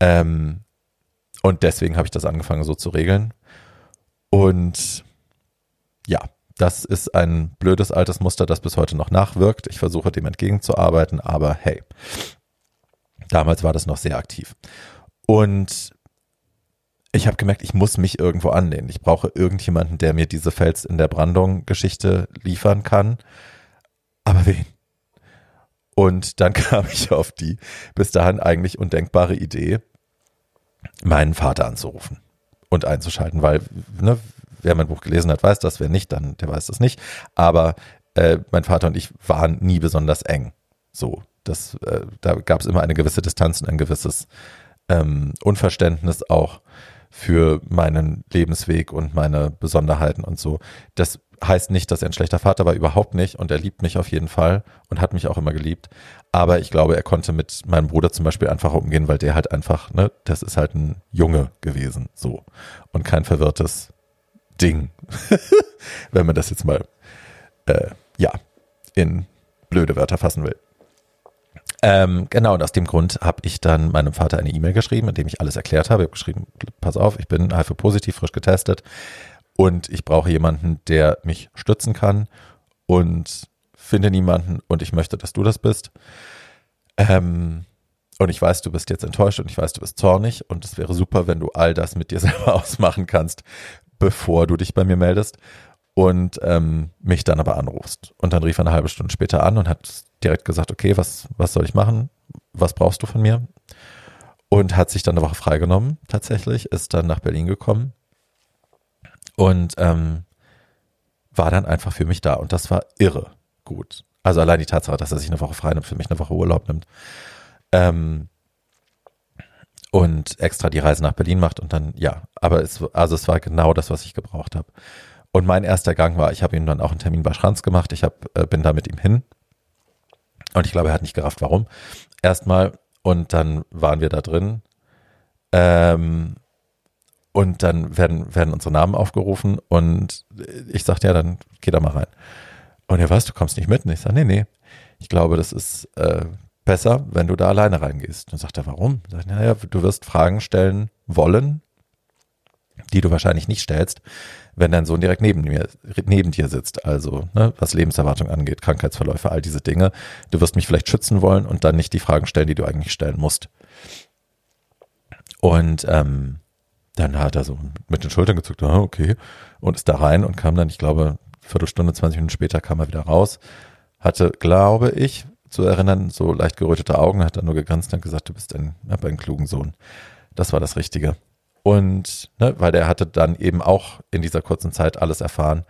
Ähm, und deswegen habe ich das angefangen so zu regeln. Und ja, das ist ein blödes altes Muster, das bis heute noch nachwirkt. Ich versuche dem entgegenzuarbeiten, aber hey, damals war das noch sehr aktiv. Und ich habe gemerkt, ich muss mich irgendwo anlehnen. Ich brauche irgendjemanden, der mir diese Fels in der Brandung-Geschichte liefern kann. Aber wen? Und dann <laughs> kam ich auf die bis dahin eigentlich undenkbare Idee, meinen Vater anzurufen und einzuschalten, weil, ne, wer mein Buch gelesen hat, weiß das, wer nicht, dann der weiß das nicht. Aber äh, mein Vater und ich waren nie besonders eng. So, das, äh, da gab es immer eine gewisse Distanz und ein gewisses ähm, Unverständnis auch für meinen Lebensweg und meine Besonderheiten und so. Das heißt nicht, dass er ein schlechter Vater war, überhaupt nicht. Und er liebt mich auf jeden Fall und hat mich auch immer geliebt. Aber ich glaube, er konnte mit meinem Bruder zum Beispiel einfacher umgehen, weil der halt einfach, ne, das ist halt ein Junge gewesen, so. Und kein verwirrtes Ding. <laughs> Wenn man das jetzt mal, äh, ja, in blöde Wörter fassen will. Ähm, genau, und aus dem Grund habe ich dann meinem Vater eine E-Mail geschrieben, in dem ich alles erklärt habe. Ich habe geschrieben, pass auf, ich bin HIV-positiv, frisch getestet und ich brauche jemanden, der mich stützen kann und finde niemanden und ich möchte, dass du das bist. Ähm, und ich weiß, du bist jetzt enttäuscht und ich weiß, du bist zornig und es wäre super, wenn du all das mit dir <laughs> selber ausmachen kannst, bevor du dich bei mir meldest und ähm, mich dann aber anrufst. Und dann rief er eine halbe Stunde später an und hat direkt gesagt, okay, was, was soll ich machen? Was brauchst du von mir? Und hat sich dann eine Woche freigenommen, tatsächlich, ist dann nach Berlin gekommen und ähm, war dann einfach für mich da. Und das war irre gut. Also allein die Tatsache, dass er sich eine Woche frei nimmt, für mich eine Woche Urlaub nimmt. Ähm, und extra die Reise nach Berlin macht und dann, ja, aber es, also es war genau das, was ich gebraucht habe. Und mein erster Gang war, ich habe ihm dann auch einen Termin bei Schranz gemacht, ich hab, äh, bin da mit ihm hin und ich glaube, er hat nicht gerafft, warum. Erstmal und dann waren wir da drin ähm, und dann werden, werden unsere Namen aufgerufen und ich sagte, ja, dann geh da mal rein. Und er weiß, du kommst nicht mit. Und ich sage, nee, nee, ich glaube, das ist äh, besser, wenn du da alleine reingehst. Und sagt er, warum? Sagt, naja, du wirst Fragen stellen wollen, die du wahrscheinlich nicht stellst, wenn dein Sohn direkt neben mir, neben dir sitzt. Also, ne, was Lebenserwartung angeht, Krankheitsverläufe, all diese Dinge. Du wirst mich vielleicht schützen wollen und dann nicht die Fragen stellen, die du eigentlich stellen musst. Und ähm, dann hat er so mit den Schultern gezuckt, ah, okay, und ist da rein und kam dann, ich glaube, Viertelstunde, 20 Minuten später kam er wieder raus, hatte, glaube ich, zu erinnern, so leicht gerötete Augen, hat dann nur gegrinst und gesagt, du bist ein, ein klugen Sohn. Das war das Richtige. Und, ne, weil der hatte dann eben auch in dieser kurzen Zeit alles erfahren,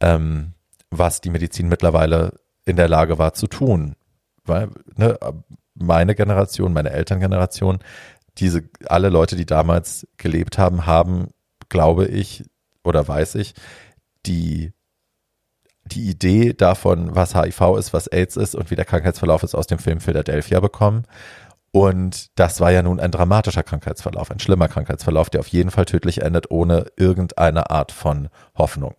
ähm, was die Medizin mittlerweile in der Lage war zu tun. Weil, ne, meine Generation, meine Elterngeneration, diese, alle Leute, die damals gelebt haben, haben, glaube ich, oder weiß ich, die die Idee davon, was HIV ist, was AIDS ist und wie der Krankheitsverlauf ist, aus dem Film Philadelphia bekommen. Und das war ja nun ein dramatischer Krankheitsverlauf, ein schlimmer Krankheitsverlauf, der auf jeden Fall tödlich endet, ohne irgendeine Art von Hoffnung.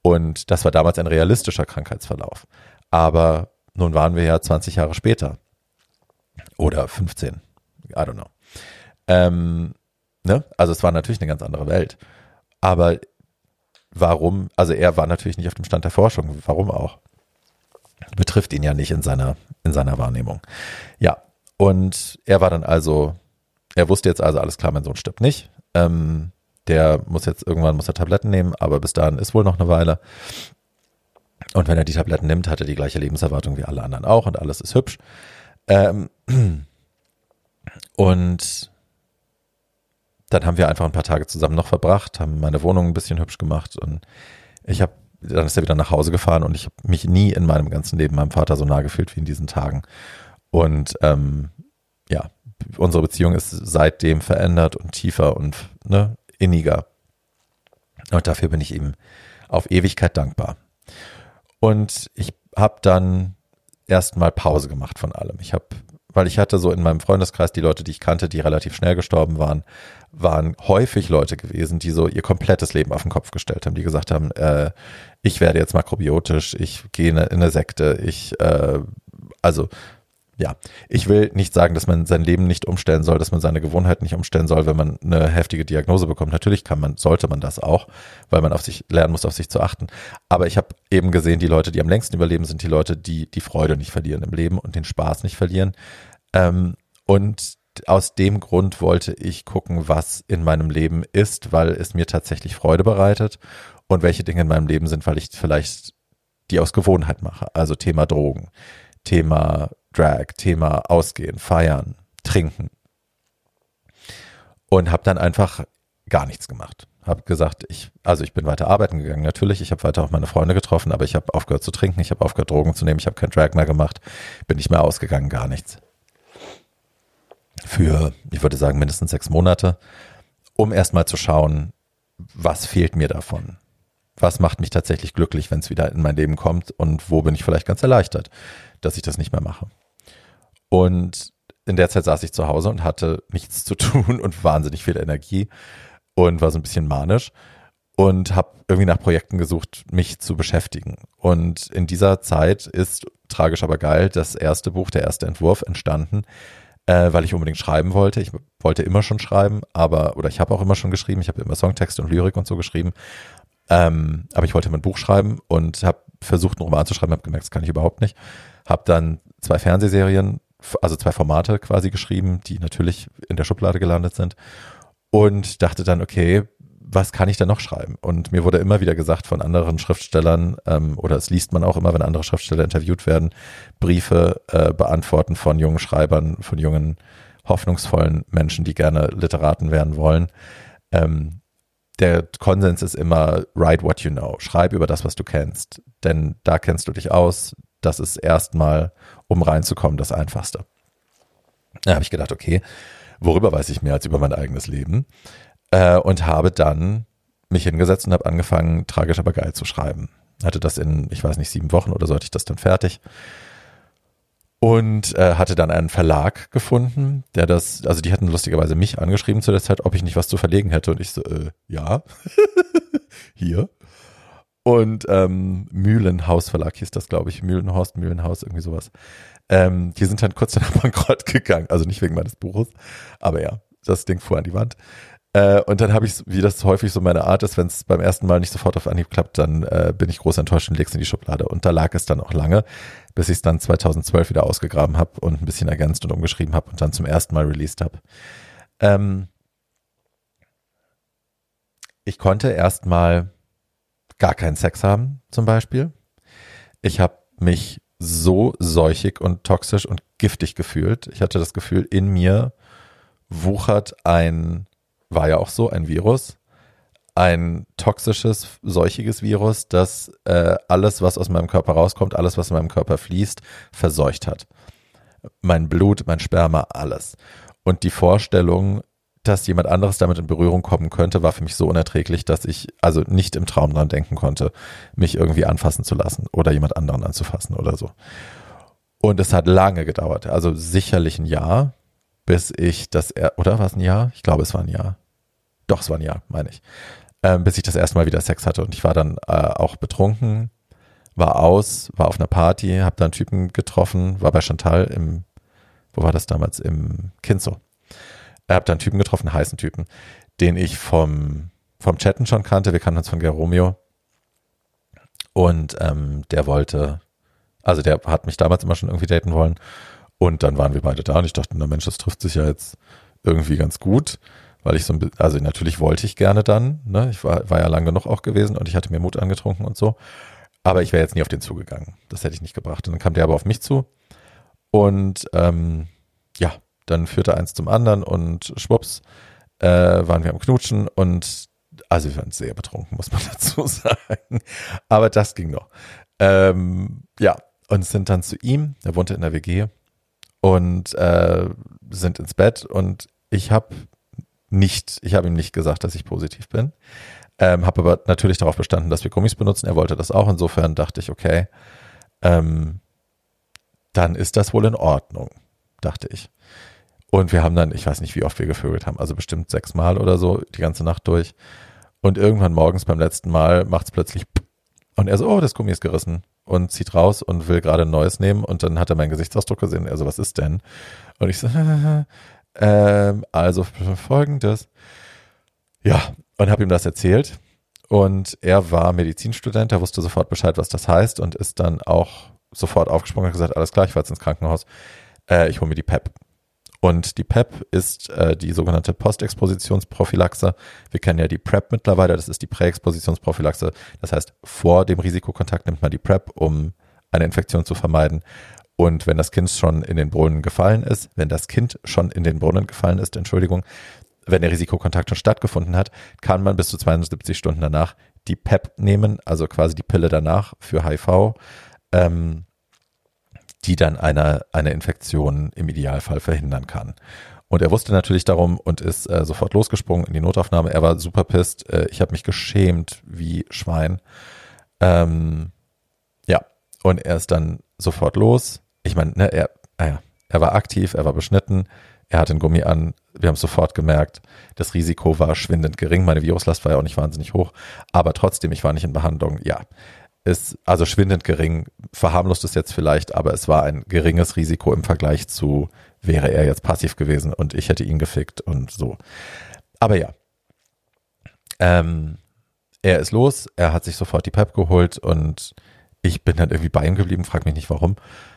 Und das war damals ein realistischer Krankheitsverlauf. Aber nun waren wir ja 20 Jahre später. Oder 15. I don't know. Ähm, ne? Also es war natürlich eine ganz andere Welt. Aber warum, also er war natürlich nicht auf dem Stand der Forschung, warum auch? Betrifft ihn ja nicht in seiner, in seiner Wahrnehmung. Ja, und er war dann also, er wusste jetzt also, alles klar, mein Sohn stirbt nicht. Ähm, der muss jetzt irgendwann muss er Tabletten nehmen, aber bis dahin ist wohl noch eine Weile. Und wenn er die Tabletten nimmt, hat er die gleiche Lebenserwartung wie alle anderen auch und alles ist hübsch. Ähm, <clears throat> und dann haben wir einfach ein paar Tage zusammen noch verbracht, haben meine Wohnung ein bisschen hübsch gemacht und ich habe, dann ist er wieder nach Hause gefahren und ich habe mich nie in meinem ganzen Leben meinem Vater so nah gefühlt wie in diesen Tagen. Und ähm, ja, unsere Beziehung ist seitdem verändert und tiefer und ne, inniger. Und dafür bin ich ihm auf Ewigkeit dankbar. Und ich habe dann erstmal Pause gemacht von allem. Ich habe weil ich hatte so in meinem Freundeskreis die Leute, die ich kannte, die relativ schnell gestorben waren, waren häufig Leute gewesen, die so ihr komplettes Leben auf den Kopf gestellt haben, die gesagt haben, äh, ich werde jetzt makrobiotisch, ich gehe in eine Sekte, ich, äh, also ja, ich will nicht sagen, dass man sein Leben nicht umstellen soll, dass man seine Gewohnheiten nicht umstellen soll, wenn man eine heftige Diagnose bekommt. Natürlich kann man, sollte man das auch, weil man auf sich lernen muss, auf sich zu achten. Aber ich habe eben gesehen, die Leute, die am längsten überleben, sind die Leute, die die Freude nicht verlieren im Leben und den Spaß nicht verlieren. Ähm, und aus dem Grund wollte ich gucken, was in meinem Leben ist, weil es mir tatsächlich Freude bereitet und welche Dinge in meinem Leben sind, weil ich vielleicht die aus Gewohnheit mache. Also Thema Drogen, Thema Drag, Thema Ausgehen, Feiern, Trinken. Und habe dann einfach gar nichts gemacht. Habe gesagt, ich, also ich bin weiter arbeiten gegangen, natürlich. Ich habe weiter auch meine Freunde getroffen, aber ich habe aufgehört zu trinken, ich habe aufgehört Drogen zu nehmen, ich habe kein Drag mehr gemacht, bin nicht mehr ausgegangen, gar nichts. Für, ich würde sagen, mindestens sechs Monate, um erstmal zu schauen, was fehlt mir davon? Was macht mich tatsächlich glücklich, wenn es wieder in mein Leben kommt und wo bin ich vielleicht ganz erleichtert, dass ich das nicht mehr mache? Und in der Zeit saß ich zu Hause und hatte nichts zu <laughs> tun und wahnsinnig viel Energie und war so ein bisschen manisch und habe irgendwie nach Projekten gesucht, mich zu beschäftigen. Und in dieser Zeit ist tragisch aber geil das erste Buch, der erste Entwurf entstanden, äh, weil ich unbedingt schreiben wollte. Ich wollte immer schon schreiben, aber oder ich habe auch immer schon geschrieben. Ich habe immer Songtexte und Lyrik und so geschrieben. Ähm, aber ich wollte immer ein Buch schreiben und habe versucht, einen Roman zu schreiben, habe gemerkt, das kann ich überhaupt nicht. Habe dann zwei Fernsehserien, also zwei Formate quasi geschrieben, die natürlich in der Schublade gelandet sind und dachte dann, okay, was kann ich denn noch schreiben? Und mir wurde immer wieder gesagt von anderen Schriftstellern, ähm, oder es liest man auch immer, wenn andere Schriftsteller interviewt werden, Briefe äh, beantworten von jungen Schreibern, von jungen, hoffnungsvollen Menschen, die gerne Literaten werden wollen. Ähm, der Konsens ist immer, write what you know. Schreib über das, was du kennst. Denn da kennst du dich aus. Das ist erstmal, um reinzukommen, das Einfachste. Da habe ich gedacht, okay, worüber weiß ich mehr als über mein eigenes Leben? Äh, und habe dann mich hingesetzt und habe angefangen, tragisch aber geil zu schreiben. Hatte das in, ich weiß nicht, sieben Wochen oder so hatte ich das dann fertig. Und äh, hatte dann einen Verlag gefunden, der das, also die hatten lustigerweise mich angeschrieben zu der Zeit, ob ich nicht was zu verlegen hätte. Und ich so, äh, ja, <laughs> hier. Und ähm, Mühlenhaus Verlag hieß das, glaube ich. Mühlenhorst, Mühlenhaus, irgendwie sowas. Ähm, die sind dann kurz danach <laughs> bankrott gegangen. Also nicht wegen meines Buches, aber ja, das Ding fuhr an die Wand. Äh, und dann habe ich, wie das häufig so meine Art ist, wenn es beim ersten Mal nicht sofort auf Anhieb klappt, dann äh, bin ich groß enttäuscht und leg's in die Schublade. Und da lag es dann auch lange, bis ich es dann 2012 wieder ausgegraben habe und ein bisschen ergänzt und umgeschrieben habe und dann zum ersten Mal released habe. Ähm, ich konnte erstmal gar keinen Sex haben, zum Beispiel. Ich habe mich so seuchig und toxisch und giftig gefühlt. Ich hatte das Gefühl, in mir wuchert ein war ja auch so, ein Virus, ein toxisches, seuchiges Virus, das äh, alles, was aus meinem Körper rauskommt, alles, was in meinem Körper fließt, verseucht hat. Mein Blut, mein Sperma, alles. Und die Vorstellung, dass jemand anderes damit in Berührung kommen könnte, war für mich so unerträglich, dass ich also nicht im Traum dran denken konnte, mich irgendwie anfassen zu lassen oder jemand anderen anzufassen oder so. Und es hat lange gedauert, also sicherlich ein Jahr, bis ich das, oder war es ein Jahr? Ich glaube, es war ein Jahr. Doch, es war ein Jahr, meine ich. Ähm, bis ich das erste Mal wieder Sex hatte. Und ich war dann äh, auch betrunken, war aus, war auf einer Party, habe da einen Typen getroffen, war bei Chantal im, wo war das damals? Im Kinzo. Habe da einen Typen getroffen, einen heißen Typen, den ich vom, vom Chatten schon kannte. Wir kannten uns von Geromeo. Und ähm, der wollte, also der hat mich damals immer schon irgendwie daten wollen. Und dann waren wir beide da und ich dachte, na Mensch, das trifft sich ja jetzt irgendwie ganz gut, weil ich so ein also natürlich wollte ich gerne dann, ne? Ich war, war ja lang genug auch gewesen und ich hatte mir Mut angetrunken und so. Aber ich wäre jetzt nie auf den zugegangen. Das hätte ich nicht gebracht. Und dann kam der aber auf mich zu. Und ähm, ja, dann führte eins zum anderen und schwupps, äh, waren wir am Knutschen und also wir waren sehr betrunken, muss man <laughs> dazu sagen. Aber das ging noch. Ähm, ja, und sind dann zu ihm, er wohnte in der WG und äh, sind ins Bett und ich habe nicht, ich habe ihm nicht gesagt, dass ich positiv bin. Ähm, habe aber natürlich darauf bestanden, dass wir Gummis benutzen. Er wollte das auch. Insofern dachte ich, okay, ähm, dann ist das wohl in Ordnung, dachte ich. Und wir haben dann, ich weiß nicht, wie oft wir gevögelt haben, also bestimmt sechsmal oder so die ganze Nacht durch. Und irgendwann morgens beim letzten Mal macht es plötzlich und er so, oh, das Gummi ist gerissen und zieht raus und will gerade ein neues nehmen und dann hat er meinen Gesichtsausdruck gesehen. Er so, was ist denn? Und ich so, <laughs> ähm, also folgendes. Ja, und habe ihm das erzählt. Und er war Medizinstudent, er wusste sofort Bescheid, was das heißt und ist dann auch sofort aufgesprungen und gesagt, alles klar, ich fahre jetzt ins Krankenhaus, äh, ich hole mir die PEP. Und die PEP ist äh, die sogenannte Postexpositionsprophylaxe. Wir kennen ja die PrEP mittlerweile, das ist die Präexpositionsprophylaxe. Das heißt, vor dem Risikokontakt nimmt man die PrEP, um eine Infektion zu vermeiden. Und wenn das Kind schon in den Brunnen gefallen ist, wenn das Kind schon in den Brunnen gefallen ist, Entschuldigung, wenn der Risikokontakt schon stattgefunden hat, kann man bis zu 72 Stunden danach die PEP nehmen, also quasi die Pille danach für HIV. Ähm, die dann eine, eine Infektion im Idealfall verhindern kann. Und er wusste natürlich darum und ist äh, sofort losgesprungen in die Notaufnahme. Er war super pisst. Äh, ich habe mich geschämt wie Schwein. Ähm, ja, und er ist dann sofort los. Ich meine, ne, er, äh, er war aktiv, er war beschnitten, er hatte ein Gummi an, Wir haben es sofort gemerkt. Das Risiko war schwindend gering. Meine Viruslast war ja auch nicht wahnsinnig hoch. Aber trotzdem, ich war nicht in Behandlung. Ja, ist also schwindend gering. Verharmlost es jetzt vielleicht, aber es war ein geringes Risiko im Vergleich zu, wäre er jetzt passiv gewesen und ich hätte ihn gefickt und so. Aber ja. Ähm, er ist los, er hat sich sofort die Pep geholt und ich bin dann irgendwie bei ihm geblieben, frag mich nicht warum.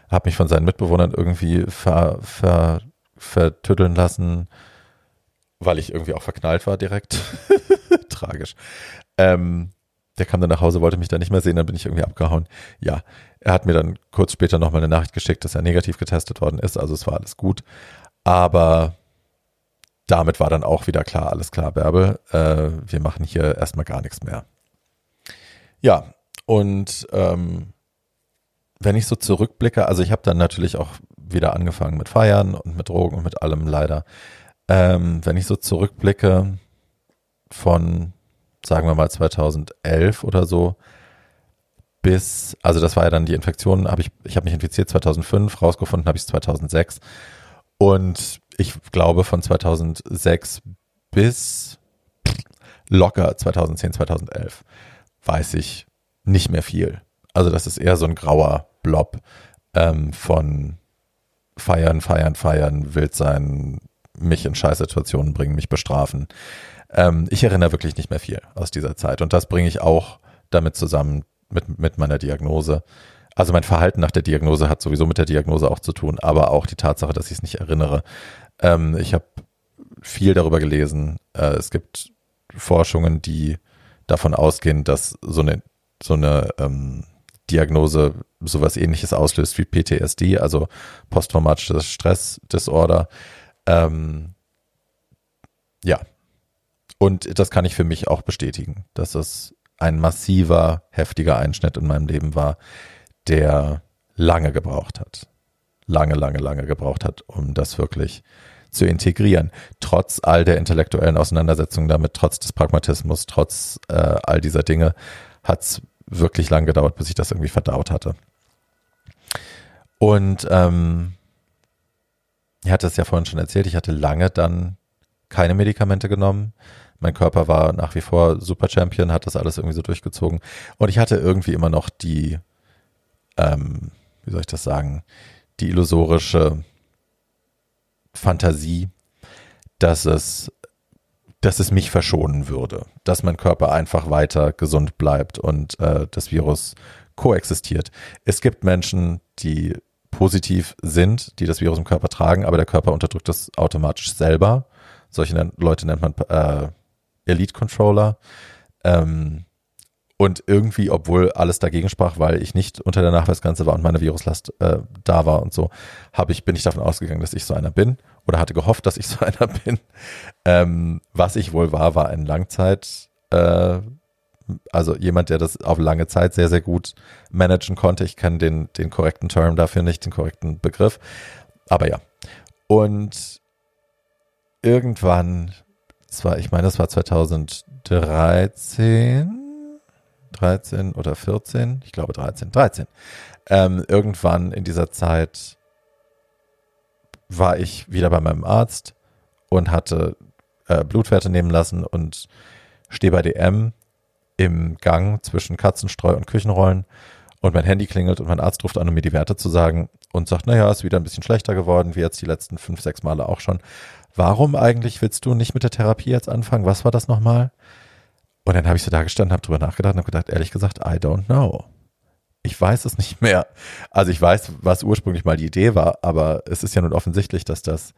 Hab mich von seinen Mitbewohnern irgendwie ver, ver, vertütteln lassen, weil ich irgendwie auch verknallt war direkt. <laughs> Tragisch. Ähm, der kam dann nach Hause, wollte mich dann nicht mehr sehen, dann bin ich irgendwie abgehauen. Ja, er hat mir dann kurz später nochmal eine Nachricht geschickt, dass er negativ getestet worden ist, also es war alles gut. Aber damit war dann auch wieder klar, alles klar, Bärbel, äh, wir machen hier erstmal gar nichts mehr. Ja, und ähm, wenn ich so zurückblicke, also ich habe dann natürlich auch wieder angefangen mit Feiern und mit Drogen und mit allem leider. Ähm, wenn ich so zurückblicke von, sagen wir mal 2011 oder so, bis, also das war ja dann die Infektion, habe ich, ich habe mich infiziert 2005, rausgefunden habe ich es 2006 und ich glaube von 2006 bis locker 2010, 2011 weiß ich nicht mehr viel. Also das ist eher so ein grauer Blob ähm, von feiern, feiern, feiern, wild sein, mich in Scheißsituationen bringen, mich bestrafen. Ähm, ich erinnere wirklich nicht mehr viel aus dieser Zeit. Und das bringe ich auch damit zusammen mit, mit meiner Diagnose. Also mein Verhalten nach der Diagnose hat sowieso mit der Diagnose auch zu tun, aber auch die Tatsache, dass ich es nicht erinnere. Ähm, ich habe viel darüber gelesen. Äh, es gibt Forschungen, die davon ausgehen, dass so eine, so eine ähm, Diagnose sowas ähnliches auslöst wie PTSD, also posttraumatisches Stressdisorder. Ähm, ja. Und das kann ich für mich auch bestätigen, dass es ein massiver, heftiger Einschnitt in meinem Leben war, der lange gebraucht hat. Lange, lange, lange gebraucht hat, um das wirklich zu integrieren. Trotz all der intellektuellen Auseinandersetzungen damit, trotz des Pragmatismus, trotz äh, all dieser Dinge, hat es wirklich lang gedauert, bis ich das irgendwie verdaut hatte. Und ähm, ich hatte es ja vorhin schon erzählt, ich hatte lange dann keine Medikamente genommen. Mein Körper war nach wie vor Super Champion, hat das alles irgendwie so durchgezogen. Und ich hatte irgendwie immer noch die, ähm, wie soll ich das sagen, die illusorische Fantasie, dass es dass es mich verschonen würde, dass mein Körper einfach weiter gesund bleibt und äh, das Virus koexistiert. Es gibt Menschen, die positiv sind, die das Virus im Körper tragen, aber der Körper unterdrückt das automatisch selber. Solche Leute nennt man äh, Elite Controller. Ähm, und irgendwie, obwohl alles dagegen sprach, weil ich nicht unter der Nachweisgrenze war und meine Viruslast äh, da war und so, habe ich, bin ich davon ausgegangen, dass ich so einer bin oder hatte gehofft, dass ich so <laughs> einer bin. Ähm, was ich wohl war, war ein Langzeit, äh, also jemand, der das auf lange Zeit sehr, sehr gut managen konnte. Ich kenne den, den korrekten Term dafür nicht, den korrekten Begriff. Aber ja. Und irgendwann, zwar, ich meine, das war 2013, 13 oder 14, ich glaube 13, 13. Ähm, irgendwann in dieser Zeit war ich wieder bei meinem Arzt und hatte äh, Blutwerte nehmen lassen und stehe bei DM im Gang zwischen Katzenstreu und Küchenrollen und mein Handy klingelt und mein Arzt ruft an, um mir die Werte zu sagen und sagt, naja, ist wieder ein bisschen schlechter geworden, wie jetzt die letzten fünf, sechs Male auch schon. Warum eigentlich willst du nicht mit der Therapie jetzt anfangen? Was war das nochmal? Und dann habe ich so da gestanden, habe drüber nachgedacht und habe gedacht, ehrlich gesagt, I don't know. Ich weiß es nicht mehr. Also ich weiß, was ursprünglich mal die Idee war, aber es ist ja nun offensichtlich, dass das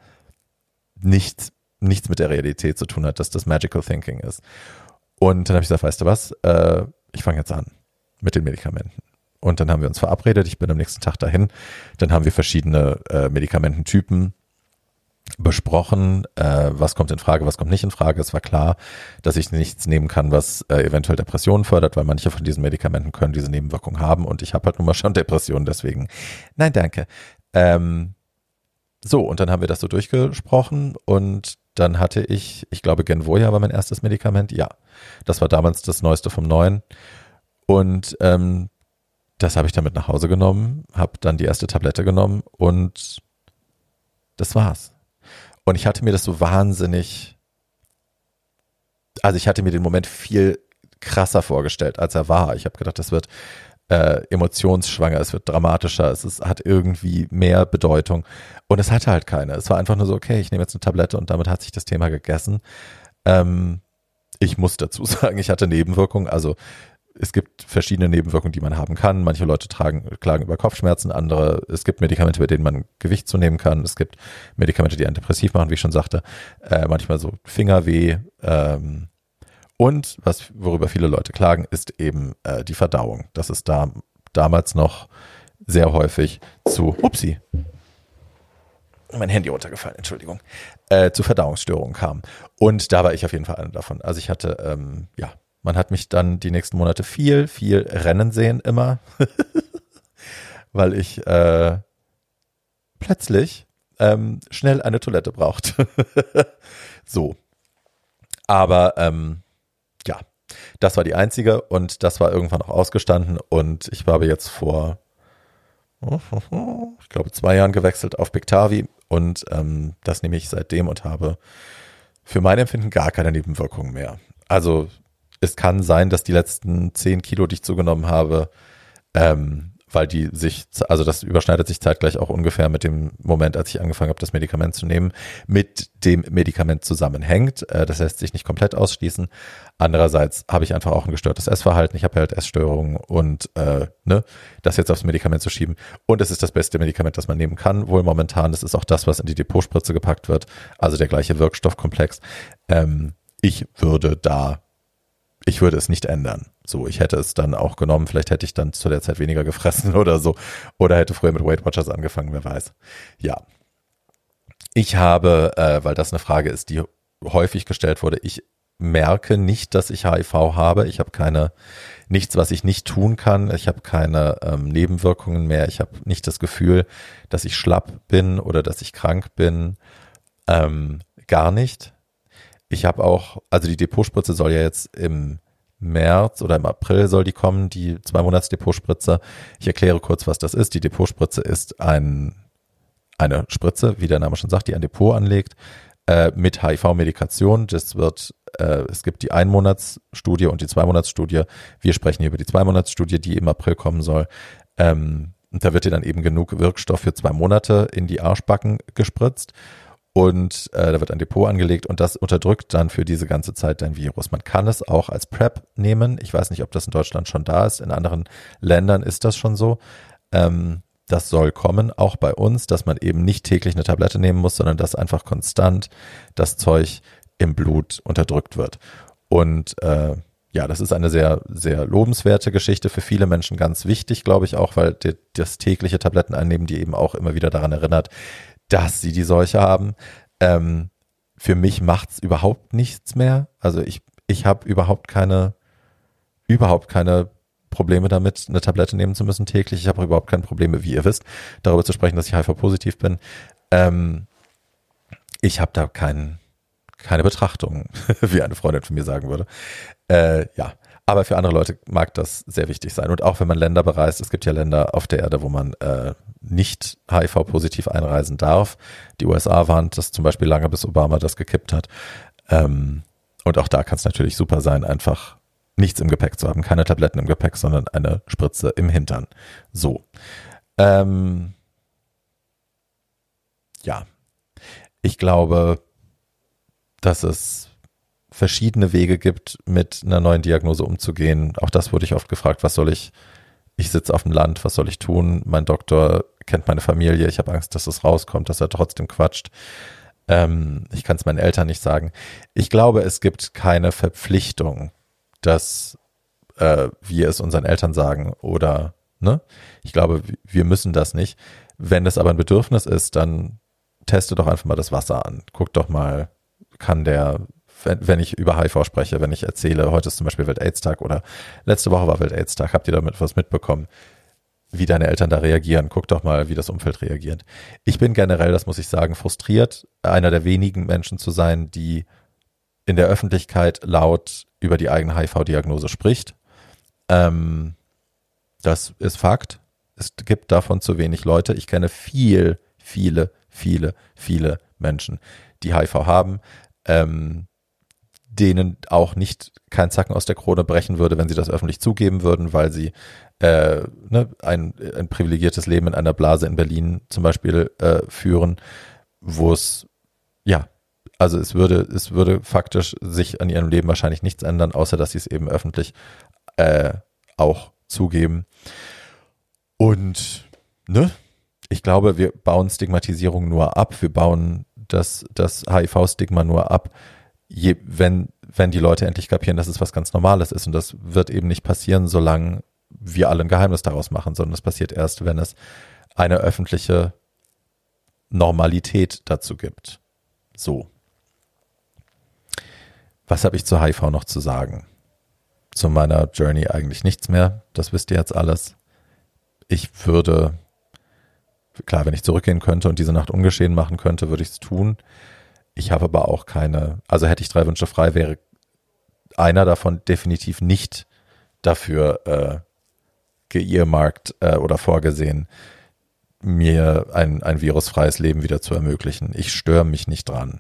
nicht, nichts mit der Realität zu tun hat, dass das Magical Thinking ist. Und dann habe ich gesagt, weißt du was, äh, ich fange jetzt an mit den Medikamenten. Und dann haben wir uns verabredet, ich bin am nächsten Tag dahin. Dann haben wir verschiedene äh, Medikamententypen besprochen, äh, was kommt in Frage, was kommt nicht in Frage. Es war klar, dass ich nichts nehmen kann, was äh, eventuell Depressionen fördert, weil manche von diesen Medikamenten können diese Nebenwirkungen haben und ich habe halt nun mal schon <laughs> Depressionen, deswegen nein, danke. Ähm, so, und dann haben wir das so durchgesprochen und dann hatte ich, ich glaube, Genvoya war mein erstes Medikament, ja. Das war damals das Neueste vom Neuen und ähm, das habe ich dann mit nach Hause genommen, habe dann die erste Tablette genommen und das war's. Und ich hatte mir das so wahnsinnig, also ich hatte mir den Moment viel krasser vorgestellt, als er war. Ich habe gedacht, das wird äh, emotionsschwanger, es wird dramatischer, es ist, hat irgendwie mehr Bedeutung. Und es hatte halt keine. Es war einfach nur so, okay, ich nehme jetzt eine Tablette und damit hat sich das Thema gegessen. Ähm, ich muss dazu <laughs> sagen, ich hatte Nebenwirkungen. Also es gibt verschiedene Nebenwirkungen, die man haben kann. Manche Leute tragen, klagen über Kopfschmerzen, andere, es gibt Medikamente, bei denen man Gewicht zunehmen kann. Es gibt Medikamente, die antidepressiv machen, wie ich schon sagte. Äh, manchmal so Fingerweh. Ähm, und was, worüber viele Leute klagen, ist eben äh, die Verdauung. Das ist da damals noch sehr häufig zu, upsie, mein Handy runtergefallen, Entschuldigung, äh, zu Verdauungsstörungen kam. Und da war ich auf jeden Fall einer davon. Also ich hatte, ähm, ja, man hat mich dann die nächsten Monate viel, viel rennen sehen immer, <laughs> weil ich äh, plötzlich ähm, schnell eine Toilette braucht. <laughs> so. Aber ähm, ja, das war die einzige und das war irgendwann auch ausgestanden und ich habe jetzt vor, <laughs> ich glaube, zwei Jahren gewechselt auf Pictavi und ähm, das nehme ich seitdem und habe für mein Empfinden gar keine Nebenwirkungen mehr. Also es kann sein, dass die letzten zehn Kilo, die ich zugenommen habe, ähm, weil die sich, also das überschneidet sich zeitgleich auch ungefähr mit dem Moment, als ich angefangen habe, das Medikament zu nehmen, mit dem Medikament zusammenhängt. Äh, das lässt sich nicht komplett ausschließen. Andererseits habe ich einfach auch ein gestörtes Essverhalten. Ich habe halt Essstörungen und äh, ne, das jetzt aufs Medikament zu schieben. Und es ist das beste Medikament, das man nehmen kann. Wohl momentan. Das ist auch das, was in die Depotspritze gepackt wird. Also der gleiche Wirkstoffkomplex. Ähm, ich würde da ich würde es nicht ändern. So, ich hätte es dann auch genommen, vielleicht hätte ich dann zu der Zeit weniger gefressen <laughs> oder so. Oder hätte früher mit Weight Watchers angefangen, wer weiß. Ja. Ich habe, äh, weil das eine Frage ist, die häufig gestellt wurde, ich merke nicht, dass ich HIV habe. Ich habe keine, nichts, was ich nicht tun kann. Ich habe keine ähm, Nebenwirkungen mehr. Ich habe nicht das Gefühl, dass ich schlapp bin oder dass ich krank bin. Ähm, gar nicht. Ich habe auch, also die Depotspritze soll ja jetzt im März oder im April soll die kommen, die zwei Monats Depotspritze. Ich erkläre kurz, was das ist. Die Depotspritze ist ein, eine Spritze, wie der Name schon sagt, die ein Depot anlegt äh, mit HIV-Medikation. Das wird, äh, es gibt die Einmonatsstudie und die Zweimonatsstudie. Wir sprechen hier über die Zweimonatsstudie, die im April kommen soll. Ähm, und da wird dir dann eben genug Wirkstoff für zwei Monate in die Arschbacken gespritzt und äh, da wird ein Depot angelegt und das unterdrückt dann für diese ganze Zeit dein Virus. Man kann es auch als PrEP nehmen. Ich weiß nicht, ob das in Deutschland schon da ist. In anderen Ländern ist das schon so. Ähm, das soll kommen, auch bei uns, dass man eben nicht täglich eine Tablette nehmen muss, sondern dass einfach konstant das Zeug im Blut unterdrückt wird. Und äh, ja, das ist eine sehr, sehr lobenswerte Geschichte für viele Menschen ganz wichtig, glaube ich auch, weil die, das tägliche Tabletteneinnehmen die eben auch immer wieder daran erinnert, dass sie die Seuche haben. Ähm, für mich macht's überhaupt nichts mehr. Also ich, ich habe überhaupt keine, überhaupt keine Probleme damit, eine Tablette nehmen zu müssen täglich. Ich habe überhaupt keine Probleme, wie ihr wisst, darüber zu sprechen, dass ich HIV-positiv bin. Ähm, ich habe da kein, keine Betrachtung, <laughs> wie eine Freundin von mir sagen würde. Äh, ja, aber für andere Leute mag das sehr wichtig sein. Und auch wenn man Länder bereist, es gibt ja Länder auf der Erde, wo man äh, nicht HIV-positiv einreisen darf. Die USA waren das zum Beispiel lange, bis Obama das gekippt hat. Ähm, und auch da kann es natürlich super sein, einfach nichts im Gepäck zu haben. Keine Tabletten im Gepäck, sondern eine Spritze im Hintern. So. Ähm, ja. Ich glaube, dass es verschiedene Wege gibt, mit einer neuen Diagnose umzugehen. Auch das wurde ich oft gefragt, was soll ich, ich sitze auf dem Land, was soll ich tun? Mein Doktor kennt meine Familie, ich habe Angst, dass es rauskommt, dass er trotzdem quatscht. Ähm, ich kann es meinen Eltern nicht sagen. Ich glaube, es gibt keine Verpflichtung, dass äh, wir es unseren Eltern sagen oder, ne? Ich glaube, wir müssen das nicht. Wenn es aber ein Bedürfnis ist, dann teste doch einfach mal das Wasser an. Guck doch mal, kann der wenn, wenn ich über HIV spreche, wenn ich erzähle, heute ist zum Beispiel Welt-Aids-Tag oder letzte Woche war Welt-Aids-Tag, habt ihr damit was mitbekommen? wie deine Eltern da reagieren. Guck doch mal, wie das Umfeld reagiert. Ich bin generell, das muss ich sagen, frustriert, einer der wenigen Menschen zu sein, die in der Öffentlichkeit laut über die eigene HIV-Diagnose spricht. Ähm, das ist Fakt. Es gibt davon zu wenig Leute. Ich kenne viel, viele, viele, viele Menschen, die HIV haben, ähm, denen auch nicht kein Zacken aus der Krone brechen würde, wenn sie das öffentlich zugeben würden, weil sie äh, ne, ein, ein privilegiertes Leben in einer Blase in Berlin zum Beispiel äh, führen, wo es ja also es würde, es würde faktisch sich an ihrem Leben wahrscheinlich nichts ändern, außer dass sie es eben öffentlich äh, auch zugeben. Und ne, ich glaube, wir bauen Stigmatisierung nur ab, wir bauen das, das HIV-Stigma nur ab, je, wenn, wenn die Leute endlich kapieren, dass es was ganz Normales ist. Und das wird eben nicht passieren, solange wir alle ein Geheimnis daraus machen, sondern es passiert erst, wenn es eine öffentliche Normalität dazu gibt. So. Was habe ich zu HIV noch zu sagen? Zu meiner Journey eigentlich nichts mehr. Das wisst ihr jetzt alles. Ich würde, klar, wenn ich zurückgehen könnte und diese Nacht ungeschehen machen könnte, würde ich es tun. Ich habe aber auch keine, also hätte ich drei Wünsche frei, wäre einer davon definitiv nicht dafür äh, geearmarkt äh, oder vorgesehen, mir ein, ein virusfreies Leben wieder zu ermöglichen. Ich störe mich nicht dran.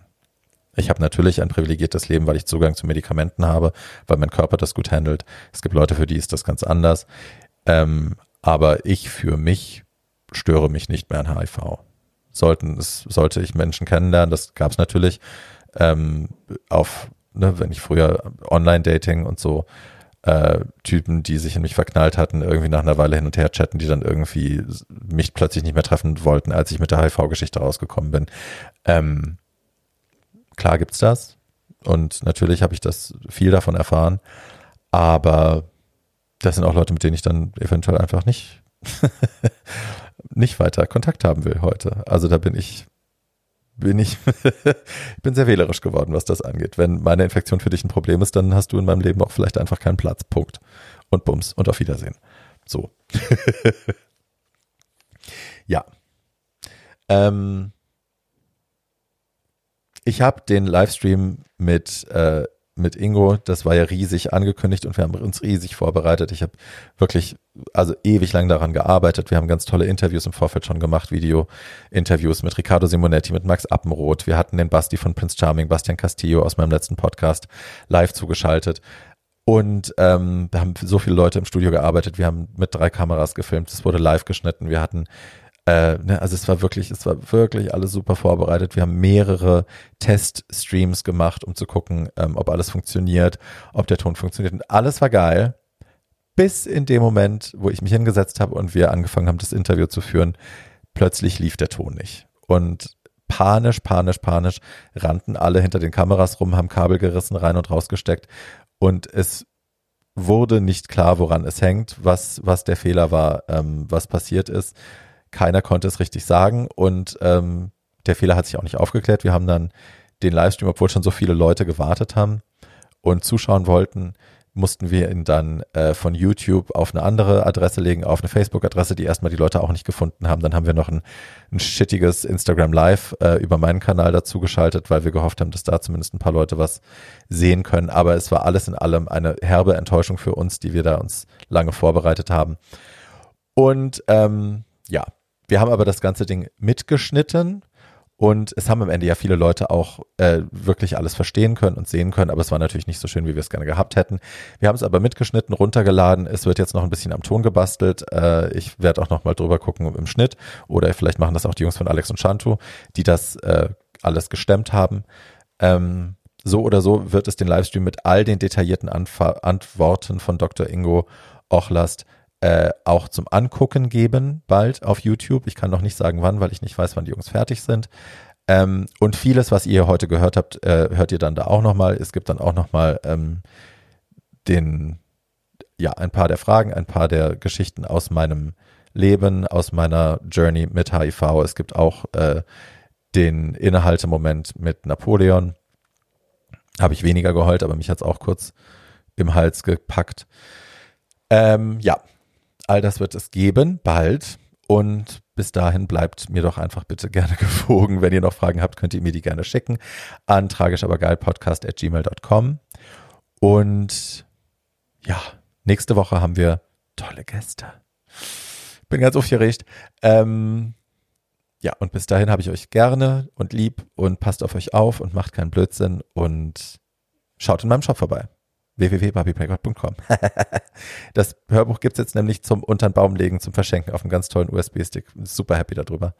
Ich habe natürlich ein privilegiertes Leben, weil ich Zugang zu Medikamenten habe, weil mein Körper das gut handelt. Es gibt Leute, für die ist das ganz anders. Ähm, aber ich für mich störe mich nicht mehr an HIV. Sollten es, sollte ich Menschen kennenlernen, das gab es natürlich ähm, auf, ne, wenn ich früher Online-Dating und so äh, Typen, die sich in mich verknallt hatten, irgendwie nach einer Weile hin und her chatten, die dann irgendwie mich plötzlich nicht mehr treffen wollten, als ich mit der HIV-Geschichte rausgekommen bin. Ähm, Klar gibt's das. Und natürlich habe ich das viel davon erfahren. Aber das sind auch Leute, mit denen ich dann eventuell einfach nicht, <laughs> nicht weiter Kontakt haben will heute. Also da bin ich, bin <laughs> ich, bin sehr wählerisch geworden, was das angeht. Wenn meine Infektion für dich ein Problem ist, dann hast du in meinem Leben auch vielleicht einfach keinen Platz. Punkt. Und Bums und auf Wiedersehen. So. <laughs> ja. Ähm, ich habe den Livestream mit, äh, mit Ingo, das war ja riesig angekündigt und wir haben uns riesig vorbereitet. Ich habe wirklich, also ewig lang daran gearbeitet. Wir haben ganz tolle Interviews im Vorfeld schon gemacht, Video-Interviews mit Riccardo Simonetti, mit Max Appenroth. Wir hatten den Basti von Prince Charming, Bastian Castillo aus meinem letzten Podcast live zugeschaltet. Und ähm, wir haben so viele Leute im Studio gearbeitet. Wir haben mit drei Kameras gefilmt. Es wurde live geschnitten. Wir hatten äh, ne, also es war wirklich, es war wirklich alles super vorbereitet. Wir haben mehrere Teststreams gemacht, um zu gucken, ähm, ob alles funktioniert, ob der Ton funktioniert. Und alles war geil. Bis in dem Moment, wo ich mich hingesetzt habe und wir angefangen haben, das Interview zu führen, plötzlich lief der Ton nicht. Und panisch, panisch, panisch rannten alle hinter den Kameras rum, haben Kabel gerissen, rein und rausgesteckt. Und es wurde nicht klar, woran es hängt, was, was der Fehler war, ähm, was passiert ist. Keiner konnte es richtig sagen und ähm, der Fehler hat sich auch nicht aufgeklärt. Wir haben dann den Livestream, obwohl schon so viele Leute gewartet haben und zuschauen wollten, mussten wir ihn dann äh, von YouTube auf eine andere Adresse legen, auf eine Facebook-Adresse, die erstmal die Leute auch nicht gefunden haben. Dann haben wir noch ein, ein shittiges Instagram Live äh, über meinen Kanal dazu geschaltet, weil wir gehofft haben, dass da zumindest ein paar Leute was sehen können. Aber es war alles in allem eine herbe Enttäuschung für uns, die wir da uns lange vorbereitet haben. Und ähm, ja, wir haben aber das ganze Ding mitgeschnitten und es haben am Ende ja viele Leute auch äh, wirklich alles verstehen können und sehen können, aber es war natürlich nicht so schön, wie wir es gerne gehabt hätten. Wir haben es aber mitgeschnitten, runtergeladen. Es wird jetzt noch ein bisschen am Ton gebastelt. Äh, ich werde auch noch mal drüber gucken im Schnitt oder vielleicht machen das auch die Jungs von Alex und Shantu, die das äh, alles gestemmt haben. Ähm, so oder so wird es den Livestream mit all den detaillierten Anfa Antworten von Dr. Ingo Ochlast äh, auch zum Angucken geben, bald auf YouTube. Ich kann noch nicht sagen, wann, weil ich nicht weiß, wann die Jungs fertig sind. Ähm, und vieles, was ihr heute gehört habt, äh, hört ihr dann da auch nochmal. Es gibt dann auch nochmal ähm, den, ja, ein paar der Fragen, ein paar der Geschichten aus meinem Leben, aus meiner Journey mit HIV. Es gibt auch äh, den Innehaltemoment mit Napoleon. Habe ich weniger geheult, aber mich hat es auch kurz im Hals gepackt. Ähm, ja, All das wird es geben, bald. Und bis dahin bleibt mir doch einfach bitte gerne <laughs> gewogen. Wenn ihr noch Fragen habt, könnt ihr mir die gerne schicken an tragischabergeilpodcast.gmail.com. Und ja, nächste Woche haben wir tolle Gäste. Bin ganz aufgeregt. Ähm, ja, und bis dahin habe ich euch gerne und lieb und passt auf euch auf und macht keinen Blödsinn und schaut in meinem Shop vorbei www.barbieprecord.com. <laughs> das Hörbuch gibt's jetzt nämlich zum unter den Baum legen, zum Verschenken auf einem ganz tollen USB-Stick. Super happy darüber.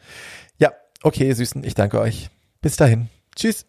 Ja, okay, Süßen, ich danke euch. Bis dahin. Tschüss.